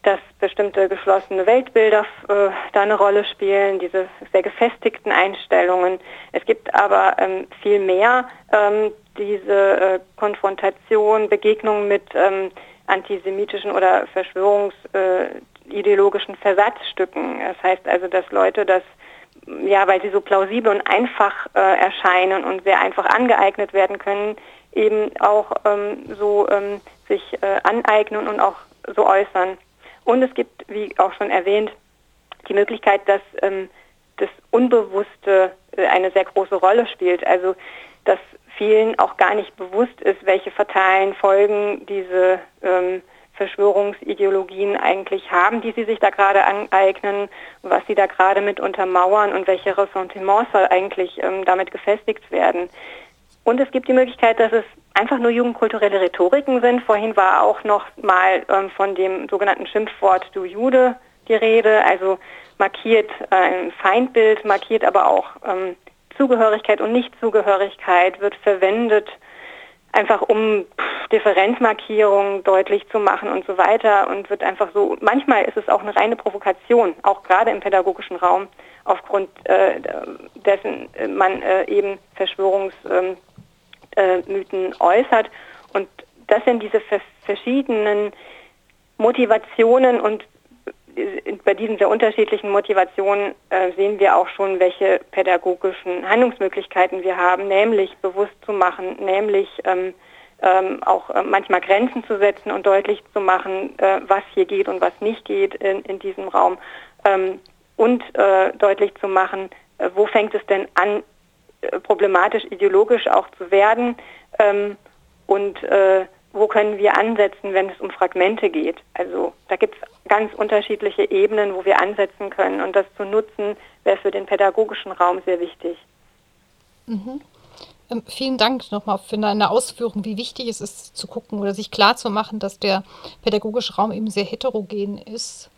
dass bestimmte geschlossene Weltbilder äh, da eine Rolle spielen, diese sehr gefestigten Einstellungen. Es gibt aber ähm, viel mehr ähm, diese äh, Konfrontation, Begegnung mit ähm, antisemitischen oder verschwörungsideologischen Versatzstücken. Das heißt also, dass Leute das ja, weil sie so plausibel und einfach äh, erscheinen und sehr einfach angeeignet werden können, eben auch ähm, so ähm, sich äh, aneignen und auch so äußern. Und es gibt, wie auch schon erwähnt, die Möglichkeit, dass ähm, das Unbewusste äh, eine sehr große Rolle spielt. Also dass vielen auch gar nicht bewusst ist, welche fatalen Folgen diese ähm, Verschwörungsideologien eigentlich haben, die sie sich da gerade aneignen, was sie da gerade mit untermauern und welche Ressentiments eigentlich ähm, damit gefestigt werden. Und es gibt die Möglichkeit, dass es einfach nur jugendkulturelle Rhetoriken sind. Vorhin war auch noch mal ähm, von dem sogenannten Schimpfwort du Jude die Rede, also markiert äh, ein Feindbild, markiert aber auch ähm, Zugehörigkeit und Nichtzugehörigkeit, wird verwendet, einfach um Differenzmarkierungen deutlich zu machen und so weiter und wird einfach so, manchmal ist es auch eine reine Provokation, auch gerade im pädagogischen Raum, aufgrund äh, dessen man äh, eben Verschwörungsmythen äh, äußert. Und das sind diese verschiedenen Motivationen und bei diesen sehr unterschiedlichen Motivationen äh, sehen wir auch schon, welche pädagogischen Handlungsmöglichkeiten wir haben, nämlich bewusst zu machen, nämlich ähm, ähm, auch äh, manchmal Grenzen zu setzen und deutlich zu machen, äh, was hier geht und was nicht geht in, in diesem Raum ähm, und äh, deutlich zu machen, äh, wo fängt es denn an, äh, problematisch ideologisch auch zu werden ähm, und wo können wir ansetzen, wenn es um Fragmente geht. Also da gibt es ganz unterschiedliche Ebenen, wo wir ansetzen können. Und das zu nutzen, wäre für den pädagogischen Raum sehr wichtig. Mhm. Ähm, vielen Dank nochmal für deine Ausführung, wie wichtig es ist zu gucken oder sich klar zu machen, dass der pädagogische Raum eben sehr heterogen ist.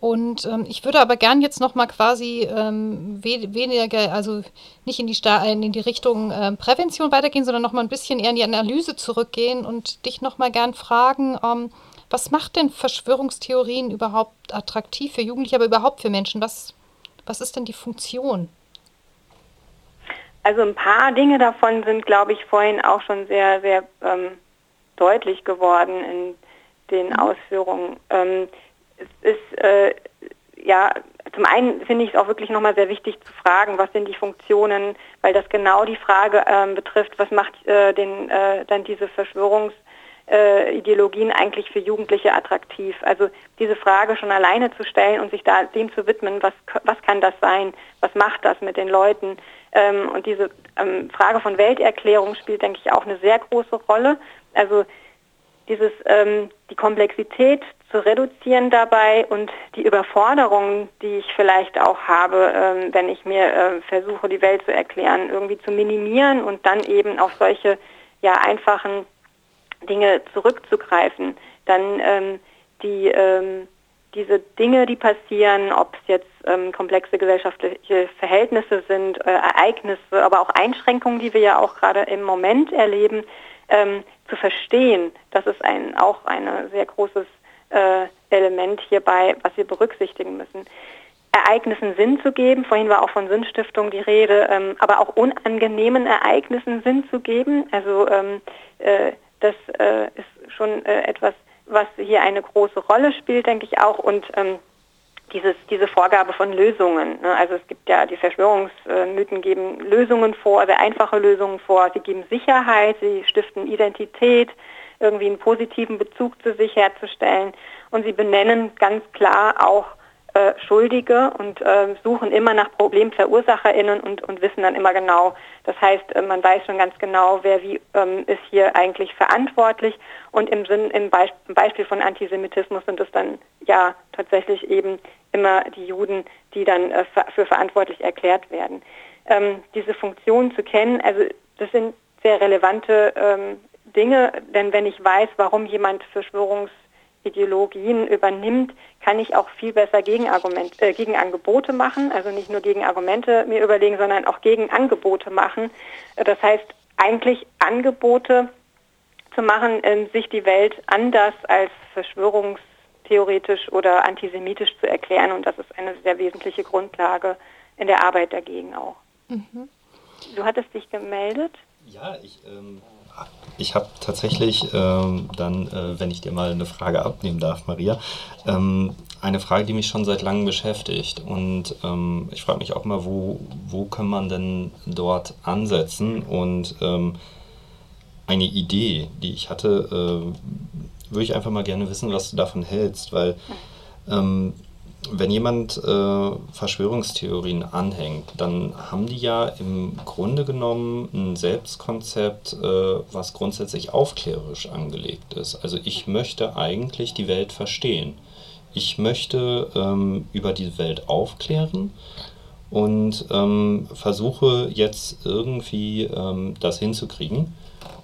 Und ähm, ich würde aber gern jetzt nochmal quasi ähm, we weniger, also nicht in die, Sta in die Richtung äh, Prävention weitergehen, sondern nochmal ein bisschen eher in die Analyse zurückgehen und dich nochmal gern fragen, ähm, was macht denn Verschwörungstheorien überhaupt attraktiv für Jugendliche, aber überhaupt für Menschen? Was, was ist denn die Funktion? Also ein paar Dinge davon sind, glaube ich, vorhin auch schon sehr, sehr ähm, deutlich geworden in den mhm. Ausführungen. Es ist äh, ja zum einen finde ich es auch wirklich nochmal sehr wichtig zu fragen, was sind die Funktionen, weil das genau die Frage ähm, betrifft, was macht äh, den, äh, dann diese Verschwörungs- äh, eigentlich für Jugendliche attraktiv? Also diese Frage schon alleine zu stellen und sich da dem zu widmen, was, was kann das sein, was macht das mit den Leuten? Ähm, und diese ähm, Frage von Welterklärung spielt, denke ich, auch eine sehr große Rolle. Also dieses, ähm, die Komplexität zu reduzieren dabei und die Überforderung, die ich vielleicht auch habe, ähm, wenn ich mir äh, versuche, die Welt zu erklären, irgendwie zu minimieren und dann eben auf solche ja einfachen Dinge zurückzugreifen, dann ähm, die ähm, diese Dinge, die passieren, ob es jetzt ähm, komplexe gesellschaftliche Verhältnisse sind, äh, Ereignisse, aber auch Einschränkungen, die wir ja auch gerade im Moment erleben, ähm, zu verstehen, das ist ein, auch ein sehr großes äh, Element hierbei, was wir berücksichtigen müssen. Ereignissen Sinn zu geben, vorhin war auch von Sinnstiftung die Rede, ähm, aber auch unangenehmen Ereignissen Sinn zu geben. Also ähm, äh, das äh, ist schon äh, etwas, was hier eine große Rolle spielt, denke ich auch. Und ähm, dieses, diese Vorgabe von Lösungen. Ne? Also es gibt ja, die Verschwörungsmythen geben Lösungen vor, sehr einfache Lösungen vor. Sie geben Sicherheit, sie stiften Identität, irgendwie einen positiven Bezug zu sich herzustellen. Und sie benennen ganz klar auch äh, Schuldige und äh, suchen immer nach ProblemverursacherInnen und, und wissen dann immer genau. Das heißt, äh, man weiß schon ganz genau, wer wie ähm, ist hier eigentlich verantwortlich. Und im Sinn, im, Beisp im Beispiel von Antisemitismus sind es dann ja tatsächlich eben immer die Juden, die dann äh, für verantwortlich erklärt werden. Ähm, diese Funktion zu kennen, also das sind sehr relevante ähm, Dinge, denn wenn ich weiß, warum jemand Verschwörungs Ideologien übernimmt, kann ich auch viel besser Gegenargument, äh, Gegenangebote machen, also nicht nur Gegenargumente mir überlegen, sondern auch Gegenangebote machen. Das heißt, eigentlich Angebote zu machen, äh, sich die Welt anders als Verschwörungs verschwörungstheoretisch oder antisemitisch zu erklären. Und das ist eine sehr wesentliche Grundlage in der Arbeit dagegen auch. Mhm. Du hattest dich gemeldet? Ja, ich, ähm, ich habe tatsächlich ähm, dann, äh, wenn ich dir mal eine Frage abnehmen darf, Maria, ähm, eine Frage, die mich schon seit langem beschäftigt. Und ähm, ich frage mich auch mal, wo, wo kann man denn dort ansetzen? Und ähm, eine Idee, die ich hatte, äh, würde ich einfach mal gerne wissen, was du davon hältst, weil ähm, wenn jemand äh, Verschwörungstheorien anhängt, dann haben die ja im Grunde genommen ein Selbstkonzept, äh, was grundsätzlich aufklärerisch angelegt ist. Also ich möchte eigentlich die Welt verstehen. Ich möchte ähm, über die Welt aufklären und ähm, versuche jetzt irgendwie ähm, das hinzukriegen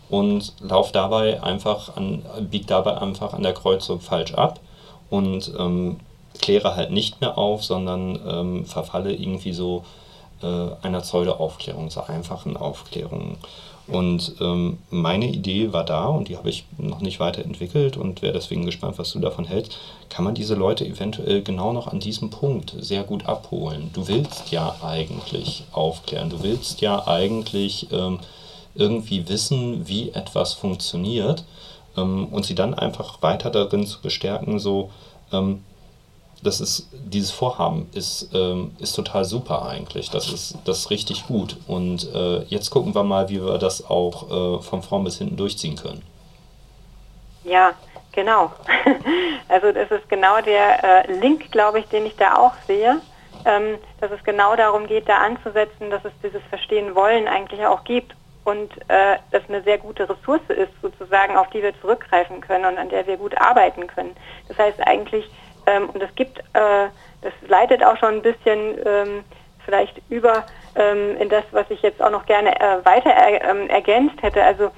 und laufe dabei einfach an, biege dabei einfach an der Kreuzung falsch ab und ähm, kläre halt nicht mehr auf, sondern ähm, verfalle irgendwie so äh, einer Pseudo-Aufklärung, so einfachen Aufklärungen. Und ähm, meine Idee war da und die habe ich noch nicht weiterentwickelt und wäre deswegen gespannt, was du davon hältst. Kann man diese Leute eventuell genau noch an diesem Punkt sehr gut abholen? Du willst ja eigentlich aufklären, du willst ja eigentlich ähm, irgendwie wissen, wie etwas funktioniert ähm, und sie dann einfach weiter darin zu bestärken, so, ähm, das ist, dieses Vorhaben ist, ähm, ist total super eigentlich. Das ist, das ist richtig gut. Und äh, jetzt gucken wir mal, wie wir das auch äh, von vorn bis hinten durchziehen können. Ja, genau. [LAUGHS] also das ist genau der äh, Link, glaube ich, den ich da auch sehe, ähm, dass es genau darum geht, da anzusetzen, dass es dieses Verstehen wollen eigentlich auch gibt und äh, das eine sehr gute Ressource ist, sozusagen, auf die wir zurückgreifen können und an der wir gut arbeiten können. Das heißt eigentlich, ähm, und es gibt, äh, das leitet auch schon ein bisschen ähm, vielleicht über ähm, in das, was ich jetzt auch noch gerne äh, weiter er, ähm, ergänzt hätte. Also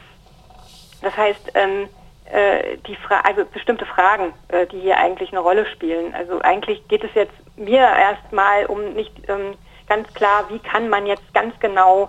das heißt, ähm, äh, die Fra also bestimmte Fragen, äh, die hier eigentlich eine Rolle spielen. Also eigentlich geht es jetzt mir erstmal um nicht ähm, ganz klar, wie kann man jetzt ganz genau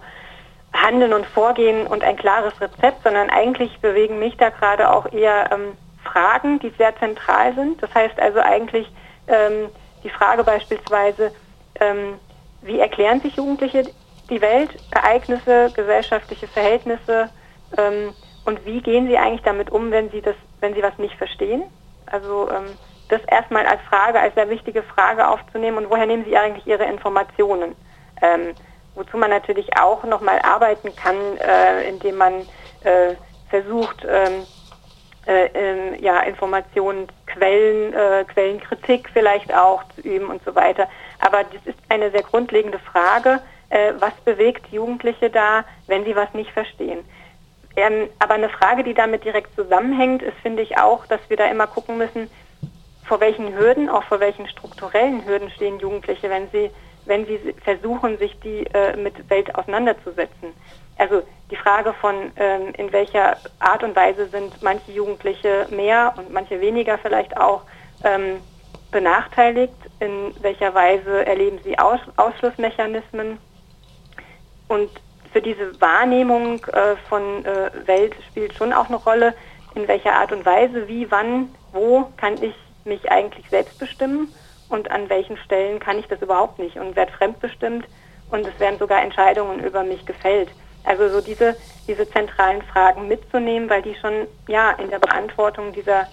Handeln und Vorgehen und ein klares Rezept, sondern eigentlich bewegen mich da gerade auch eher ähm, Fragen, die sehr zentral sind. Das heißt also eigentlich ähm, die Frage beispielsweise, ähm, wie erklären sich Jugendliche die Welt, Ereignisse, gesellschaftliche Verhältnisse ähm, und wie gehen sie eigentlich damit um, wenn sie das, wenn sie was nicht verstehen? Also ähm, das erstmal als Frage, als sehr wichtige Frage aufzunehmen und woher nehmen sie eigentlich ihre Informationen? Ähm, wozu man natürlich auch nochmal arbeiten kann, äh, indem man äh, versucht, ähm, äh, ähm, ja, Informationen, Quellen, äh, Quellenkritik vielleicht auch zu üben und so weiter. Aber das ist eine sehr grundlegende Frage, äh, was bewegt Jugendliche da, wenn sie was nicht verstehen. Ähm, aber eine Frage, die damit direkt zusammenhängt, ist, finde ich auch, dass wir da immer gucken müssen, vor welchen Hürden, auch vor welchen strukturellen Hürden stehen Jugendliche, wenn sie wenn sie versuchen, sich die äh, mit Welt auseinanderzusetzen. Also die Frage von, ähm, in welcher Art und Weise sind manche Jugendliche mehr und manche weniger vielleicht auch ähm, benachteiligt, in welcher Weise erleben sie Aus Ausschlussmechanismen. Und für diese Wahrnehmung äh, von äh, Welt spielt schon auch eine Rolle, in welcher Art und Weise, wie, wann, wo kann ich mich eigentlich selbst bestimmen und an welchen Stellen kann ich das überhaupt nicht und werde fremdbestimmt und es werden sogar Entscheidungen über mich gefällt. Also so diese, diese zentralen Fragen mitzunehmen, weil die schon ja in der Beantwortung dieser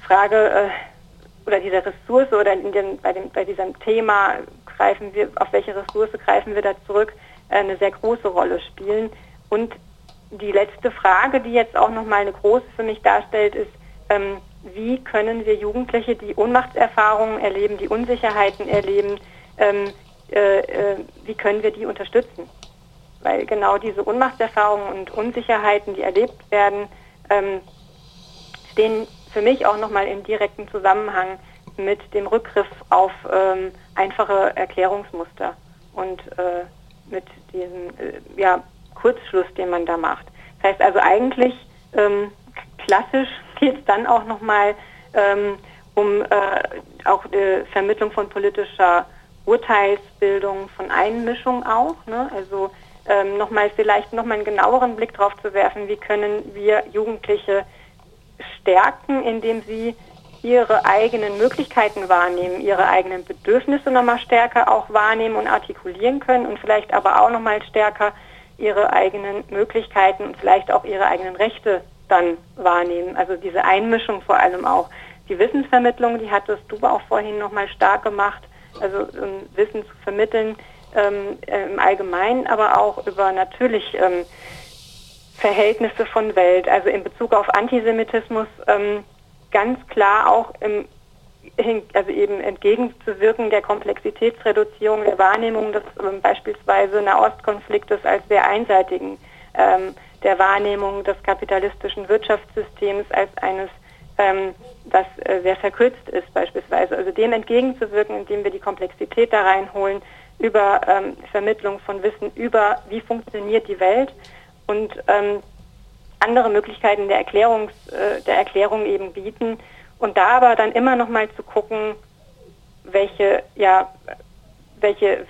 Frage äh, oder dieser Ressource oder den, bei, dem, bei diesem Thema greifen wir, auf welche Ressource greifen wir da zurück, äh, eine sehr große Rolle spielen. Und die letzte Frage, die jetzt auch nochmal eine große für mich darstellt, ist, ähm, wie können wir Jugendliche, die Ohnmachtserfahrungen erleben, die Unsicherheiten erleben, ähm, äh, äh, wie können wir die unterstützen? Weil genau diese Ohnmachtserfahrungen und Unsicherheiten, die erlebt werden, ähm, stehen für mich auch nochmal im direkten Zusammenhang mit dem Rückgriff auf ähm, einfache Erklärungsmuster und äh, mit diesem äh, ja, Kurzschluss, den man da macht. Das heißt also eigentlich ähm, klassisch [LAUGHS] geht es dann auch nochmal ähm, um äh, auch die Vermittlung von politischer Urteilsbildung, von Einmischung auch. Ne? Also ähm, nochmal vielleicht nochmal einen genaueren Blick darauf zu werfen, wie können wir Jugendliche stärken, indem sie ihre eigenen Möglichkeiten wahrnehmen, ihre eigenen Bedürfnisse nochmal stärker auch wahrnehmen und artikulieren können und vielleicht aber auch nochmal stärker ihre eigenen Möglichkeiten und vielleicht auch ihre eigenen Rechte dann wahrnehmen. Also diese Einmischung vor allem auch. Die Wissensvermittlung, die hattest du auch vorhin nochmal stark gemacht, also um Wissen zu vermitteln ähm, äh, im Allgemeinen, aber auch über natürlich ähm, Verhältnisse von Welt, also in Bezug auf Antisemitismus ähm, ganz klar auch im also eben entgegenzuwirken der Komplexitätsreduzierung der Wahrnehmung des ähm, beispielsweise Nahostkonfliktes als sehr einseitigen, ähm, der Wahrnehmung des kapitalistischen Wirtschaftssystems als eines, ähm, das äh, sehr verkürzt ist beispielsweise. Also dem entgegenzuwirken, indem wir die Komplexität da reinholen über ähm, Vermittlung von Wissen über, wie funktioniert die Welt und ähm, andere Möglichkeiten der, Erklärungs, äh, der Erklärung eben bieten. Und da aber dann immer noch mal zu gucken, welche, ja, welche,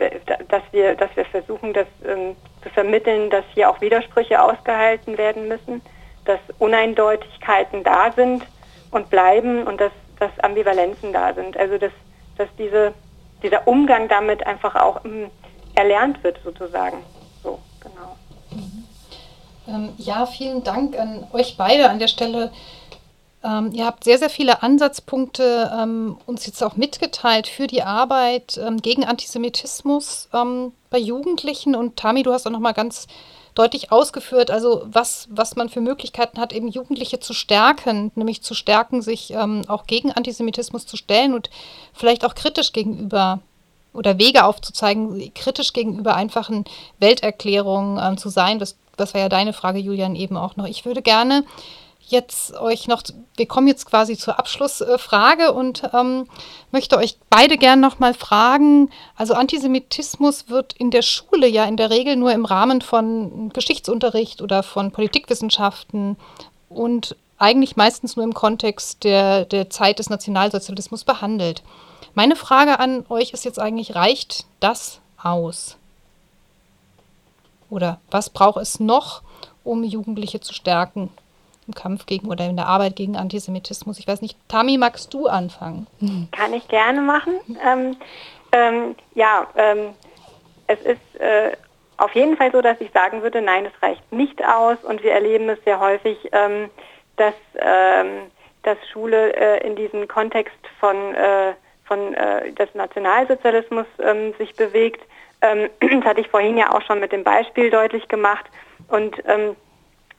dass wir, dass wir versuchen, das ähm, zu vermitteln, dass hier auch Widersprüche ausgehalten werden müssen, dass Uneindeutigkeiten da sind und bleiben und dass, dass Ambivalenzen da sind. Also dass, dass diese, dieser Umgang damit einfach auch ähm, erlernt wird sozusagen. So, genau. Ähm, ja, vielen Dank an euch beide an der Stelle. Ähm, ihr habt sehr, sehr viele Ansatzpunkte ähm, uns jetzt auch mitgeteilt für die Arbeit ähm, gegen Antisemitismus ähm, bei Jugendlichen. Und Tami, du hast auch noch mal ganz deutlich ausgeführt, also was, was man für Möglichkeiten hat, eben Jugendliche zu stärken, nämlich zu stärken, sich ähm, auch gegen Antisemitismus zu stellen und vielleicht auch kritisch gegenüber oder Wege aufzuzeigen, kritisch gegenüber einfachen Welterklärungen ähm, zu sein. Das das war ja deine Frage, Julian, eben auch noch. Ich würde gerne jetzt euch noch, wir kommen jetzt quasi zur Abschlussfrage und ähm, möchte euch beide gerne noch mal fragen. Also Antisemitismus wird in der Schule ja in der Regel nur im Rahmen von Geschichtsunterricht oder von Politikwissenschaften und eigentlich meistens nur im Kontext der, der Zeit des Nationalsozialismus behandelt. Meine Frage an euch ist jetzt eigentlich, reicht das aus? Oder was braucht es noch, um Jugendliche zu stärken im Kampf gegen oder in der Arbeit gegen Antisemitismus? Ich weiß nicht, Tami, magst du anfangen? Kann ich gerne machen. Ähm, ähm, ja, ähm, es ist äh, auf jeden Fall so, dass ich sagen würde, nein, es reicht nicht aus und wir erleben es sehr häufig, ähm, dass, ähm, dass Schule äh, in diesem Kontext von, äh, von äh, des Nationalsozialismus ähm, sich bewegt [CLEARS THROAT] das hatte ich vorhin ja auch schon mit dem Beispiel deutlich gemacht. Und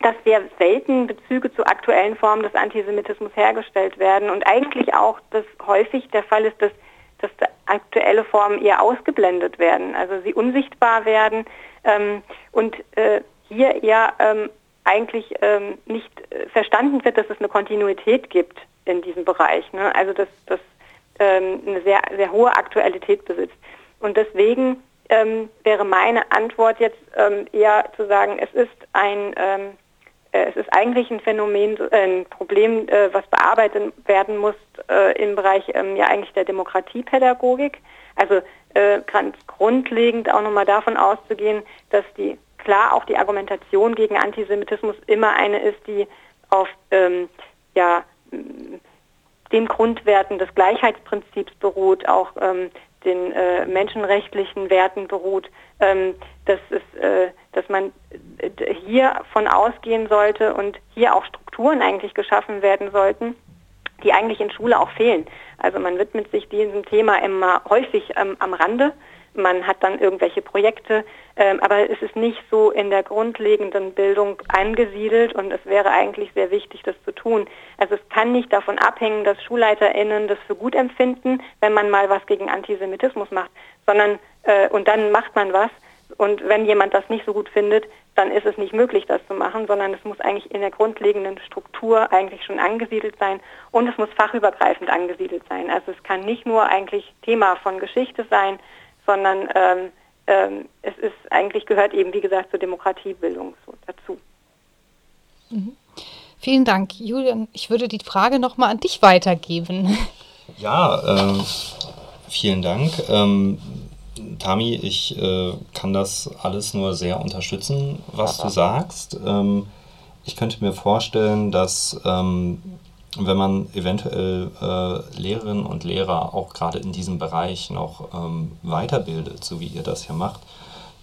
dass sehr selten Bezüge zu aktuellen Formen des Antisemitismus hergestellt werden und eigentlich auch, dass häufig der Fall ist, dass, dass aktuelle Formen eher ausgeblendet werden, also sie unsichtbar werden ähm, und äh, hier eher ähm, eigentlich ähm, nicht äh, verstanden wird, dass es eine Kontinuität gibt in diesem Bereich. Ne? Also dass das ähm, eine sehr, sehr hohe Aktualität besitzt. Und deswegen ähm, wäre meine Antwort jetzt ähm, eher zu sagen, es ist ein, es ist eigentlich ein Phänomen, äh, ein Problem, äh, was bearbeitet werden muss äh, im Bereich ähm, ja eigentlich der Demokratiepädagogik. Also äh, ganz grundlegend auch nochmal davon auszugehen, dass die klar auch die Argumentation gegen Antisemitismus immer eine ist, die auf ähm, ja, den Grundwerten des Gleichheitsprinzips beruht, auch ähm, den äh, menschenrechtlichen Werten beruht, ähm, dass, es, äh, dass man äh, hier von ausgehen sollte und hier auch Strukturen eigentlich geschaffen werden sollten, die eigentlich in Schule auch fehlen. Also man widmet sich diesem Thema immer häufig ähm, am Rande man hat dann irgendwelche Projekte, ähm, aber es ist nicht so in der grundlegenden Bildung angesiedelt und es wäre eigentlich sehr wichtig, das zu tun. Also es kann nicht davon abhängen, dass SchulleiterInnen das für gut empfinden, wenn man mal was gegen Antisemitismus macht, sondern äh, und dann macht man was und wenn jemand das nicht so gut findet, dann ist es nicht möglich, das zu machen, sondern es muss eigentlich in der grundlegenden Struktur eigentlich schon angesiedelt sein und es muss fachübergreifend angesiedelt sein. Also es kann nicht nur eigentlich Thema von Geschichte sein, sondern ähm, ähm, es ist eigentlich gehört eben, wie gesagt, zur Demokratiebildung so dazu. Mhm. Vielen Dank, Julian. Ich würde die Frage nochmal an dich weitergeben. [LAUGHS] Ja, äh, vielen Dank. Ähm, Tami, ich äh, kann das alles nur sehr unterstützen, was du sagst. Ähm, ich könnte mir vorstellen, dass ähm, wenn man eventuell äh, Lehrerinnen und Lehrer auch gerade in diesem Bereich noch ähm, weiterbildet, so wie ihr das ja macht,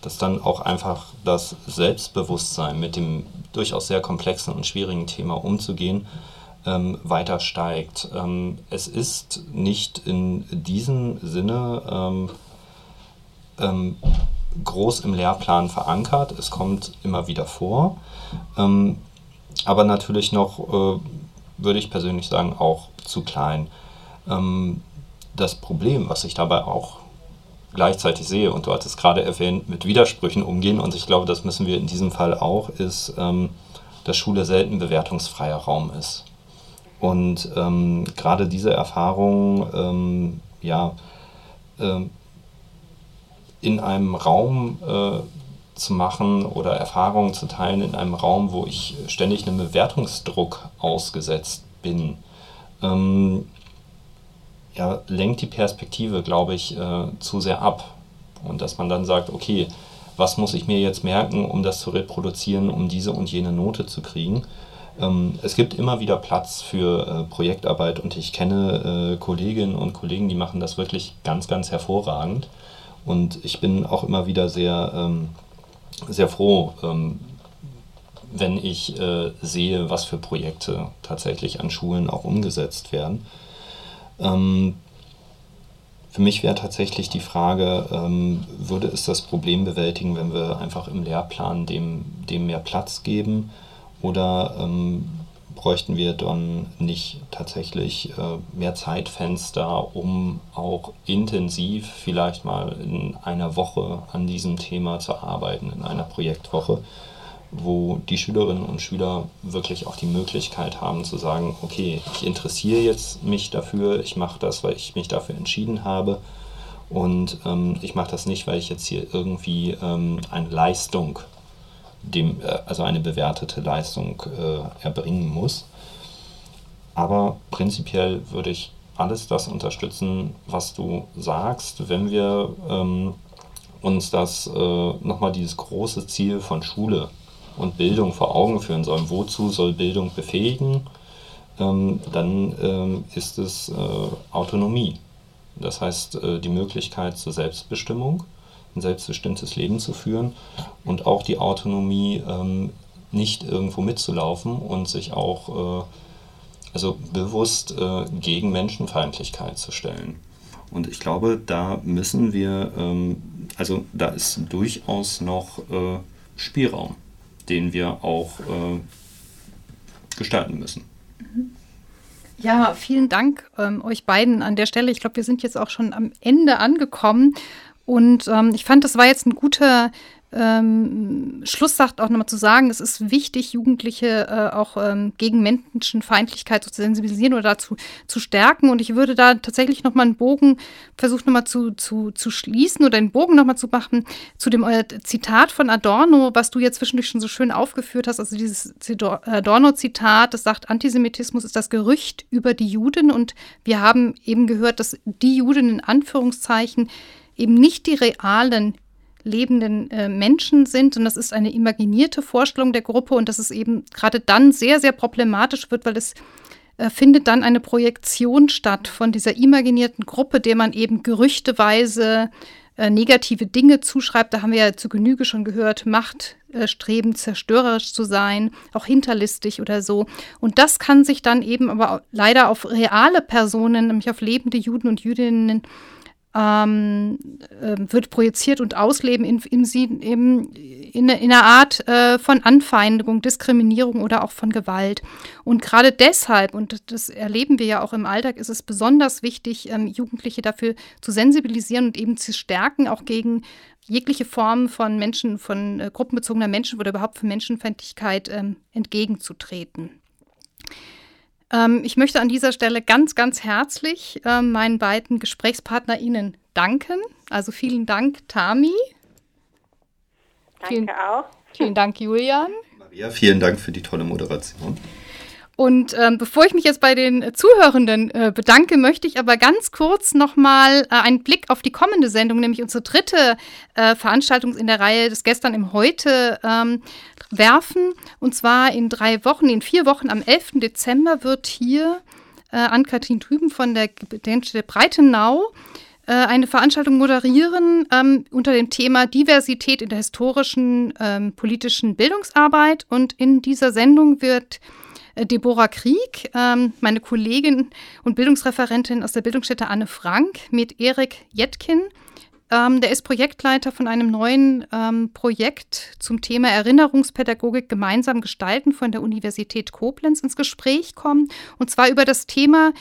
dass dann auch einfach das Selbstbewusstsein mit dem durchaus sehr komplexen und schwierigen Thema umzugehen, ähm, weiter steigt. Ähm, es ist nicht in diesem Sinne ähm, ähm groß im Lehrplan verankert. Es kommt immer wieder vor. Ähm, aber natürlich noch äh, würde ich persönlich sagen, auch zu klein. Ähm, das Problem, was ich dabei auch gleichzeitig sehe, und du hattest gerade erwähnt, mit Widersprüchen umgehen, und ich glaube, das müssen wir in diesem Fall auch, ist, ähm, dass Schule selten bewertungsfreier Raum ist. Und ähm, gerade diese Erfahrung, ähm, ja, äh, in einem Raum äh, zu machen oder Erfahrungen zu teilen in einem Raum, wo ich ständig einem Bewertungsdruck ausgesetzt bin, ähm, ja, lenkt die Perspektive, glaube ich, äh, zu sehr ab. Und dass man dann sagt, okay, was muss ich mir jetzt merken, um das zu reproduzieren, um diese und jene Note zu kriegen. Ähm, es gibt immer wieder Platz für äh, Projektarbeit und ich kenne äh, Kolleginnen und Kollegen, die machen das wirklich ganz, ganz hervorragend. Und ich bin auch immer wieder sehr ähm, sehr froh, ähm, wenn ich äh, sehe, was für Projekte tatsächlich an Schulen auch umgesetzt werden. Ähm, für mich wäre tatsächlich die Frage, ähm, würde es das Problem bewältigen, wenn wir einfach im Lehrplan dem, dem mehr Platz geben oder ähm, bräuchten wir dann nicht tatsächlich äh, mehr Zeitfenster, um auch intensiv vielleicht mal in einer Woche an diesem Thema zu arbeiten, in einer Projektwoche, wo die Schülerinnen und Schüler wirklich auch die Möglichkeit haben zu sagen, okay, ich interessiere jetzt mich dafür, ich mache das, weil ich mich dafür entschieden habe. Und ähm, ich mache das nicht, weil ich jetzt hier irgendwie ähm, eine Leistung dem, äh, also eine bewertete Leistung äh, erbringen muss. Aber prinzipiell würde ich alles das unterstützen, was du sagst, wenn wir ähm, uns das äh, nochmal dieses große Ziel von Schule und Bildung vor Augen führen sollen. Wozu soll Bildung befähigen? Ähm, dann ähm, ist es äh, Autonomie. Das heißt, äh, die Möglichkeit zur Selbstbestimmung ein selbstbestimmtes Leben zu führen und auch die Autonomie, ähm, nicht irgendwo mitzulaufen und sich auch äh, also bewusst äh, gegen Menschenfeindlichkeit zu stellen. Und ich glaube, da müssen wir, ähm, also da ist durchaus noch äh, Spielraum, den wir auch äh, gestalten müssen. Ja, vielen Dank ähm, euch beiden an der Stelle. Ich glaube, wir sind jetzt auch schon am Ende angekommen. Und ähm, ich fand, das war jetzt ein guter ähm, Schlusssatz auch nochmal zu sagen, es ist wichtig, Jugendliche äh, auch ähm, gegen Menschenfeindlichkeit zu sensibilisieren oder dazu zu stärken. Und ich würde da tatsächlich nochmal einen Bogen versuchen nochmal zu, zu, zu schließen oder einen Bogen nochmal zu machen zu dem äh, Zitat von Adorno, was du jetzt zwischendurch schon so schön aufgeführt hast. Also dieses Adorno-Zitat, das sagt, Antisemitismus ist das Gerücht über die Juden. Und wir haben eben gehört, dass die Juden in Anführungszeichen eben nicht die realen lebenden äh, Menschen sind. Und das ist eine imaginierte Vorstellung der Gruppe und dass es eben gerade dann sehr, sehr problematisch wird, weil es äh, findet dann eine Projektion statt von dieser imaginierten Gruppe, der man eben gerüchteweise äh, negative Dinge zuschreibt. Da haben wir ja zu Genüge schon gehört, Machtstreben, zerstörerisch zu sein, auch hinterlistig oder so. Und das kann sich dann eben aber leider auf reale Personen, nämlich auf lebende Juden und Jüdinnen, ähm, äh, wird projiziert und ausleben in, in, in, in einer Art äh, von Anfeindung, Diskriminierung oder auch von Gewalt. Und gerade deshalb, und das erleben wir ja auch im Alltag, ist es besonders wichtig, ähm, Jugendliche dafür zu sensibilisieren und eben zu stärken, auch gegen jegliche Form von Menschen, von äh, gruppenbezogener Menschen oder überhaupt von Menschenfeindlichkeit ähm, entgegenzutreten. Ähm, ich möchte an dieser Stelle ganz, ganz herzlich äh, meinen beiden GesprächspartnerInnen danken. Also vielen Dank, Tami. Danke vielen, auch. Vielen Dank, Julian. Maria, vielen Dank für die tolle Moderation. Und ähm, bevor ich mich jetzt bei den Zuhörenden äh, bedanke, möchte ich aber ganz kurz nochmal äh, einen Blick auf die kommende Sendung, nämlich unsere dritte äh, Veranstaltung in der Reihe des Gestern im Heute ähm, werfen. Und zwar in drei Wochen, in vier Wochen, am 11. Dezember wird hier äh, Ann-Kathrin Trüben von der Gedenkstätte Breitenau äh, eine Veranstaltung moderieren ähm, unter dem Thema Diversität in der historischen ähm, politischen Bildungsarbeit. Und in dieser Sendung wird Deborah Krieg, ähm, meine Kollegin und Bildungsreferentin aus der Bildungsstätte Anne Frank, mit Erik Jetkin. Ähm, der ist Projektleiter von einem neuen ähm, Projekt zum Thema Erinnerungspädagogik gemeinsam gestalten von der Universität Koblenz ins Gespräch kommen. Und zwar über das Thema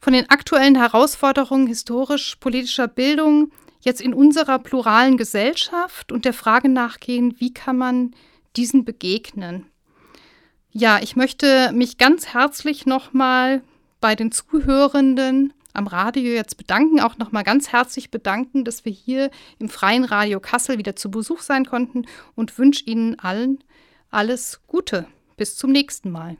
von den aktuellen Herausforderungen historisch-politischer Bildung jetzt in unserer pluralen Gesellschaft und der Frage nachgehen, wie kann man diesen begegnen. Ja, ich möchte mich ganz herzlich nochmal bei den Zuhörenden am Radio jetzt bedanken, auch nochmal ganz herzlich bedanken, dass wir hier im Freien Radio Kassel wieder zu Besuch sein konnten und wünsche Ihnen allen alles Gute. Bis zum nächsten Mal.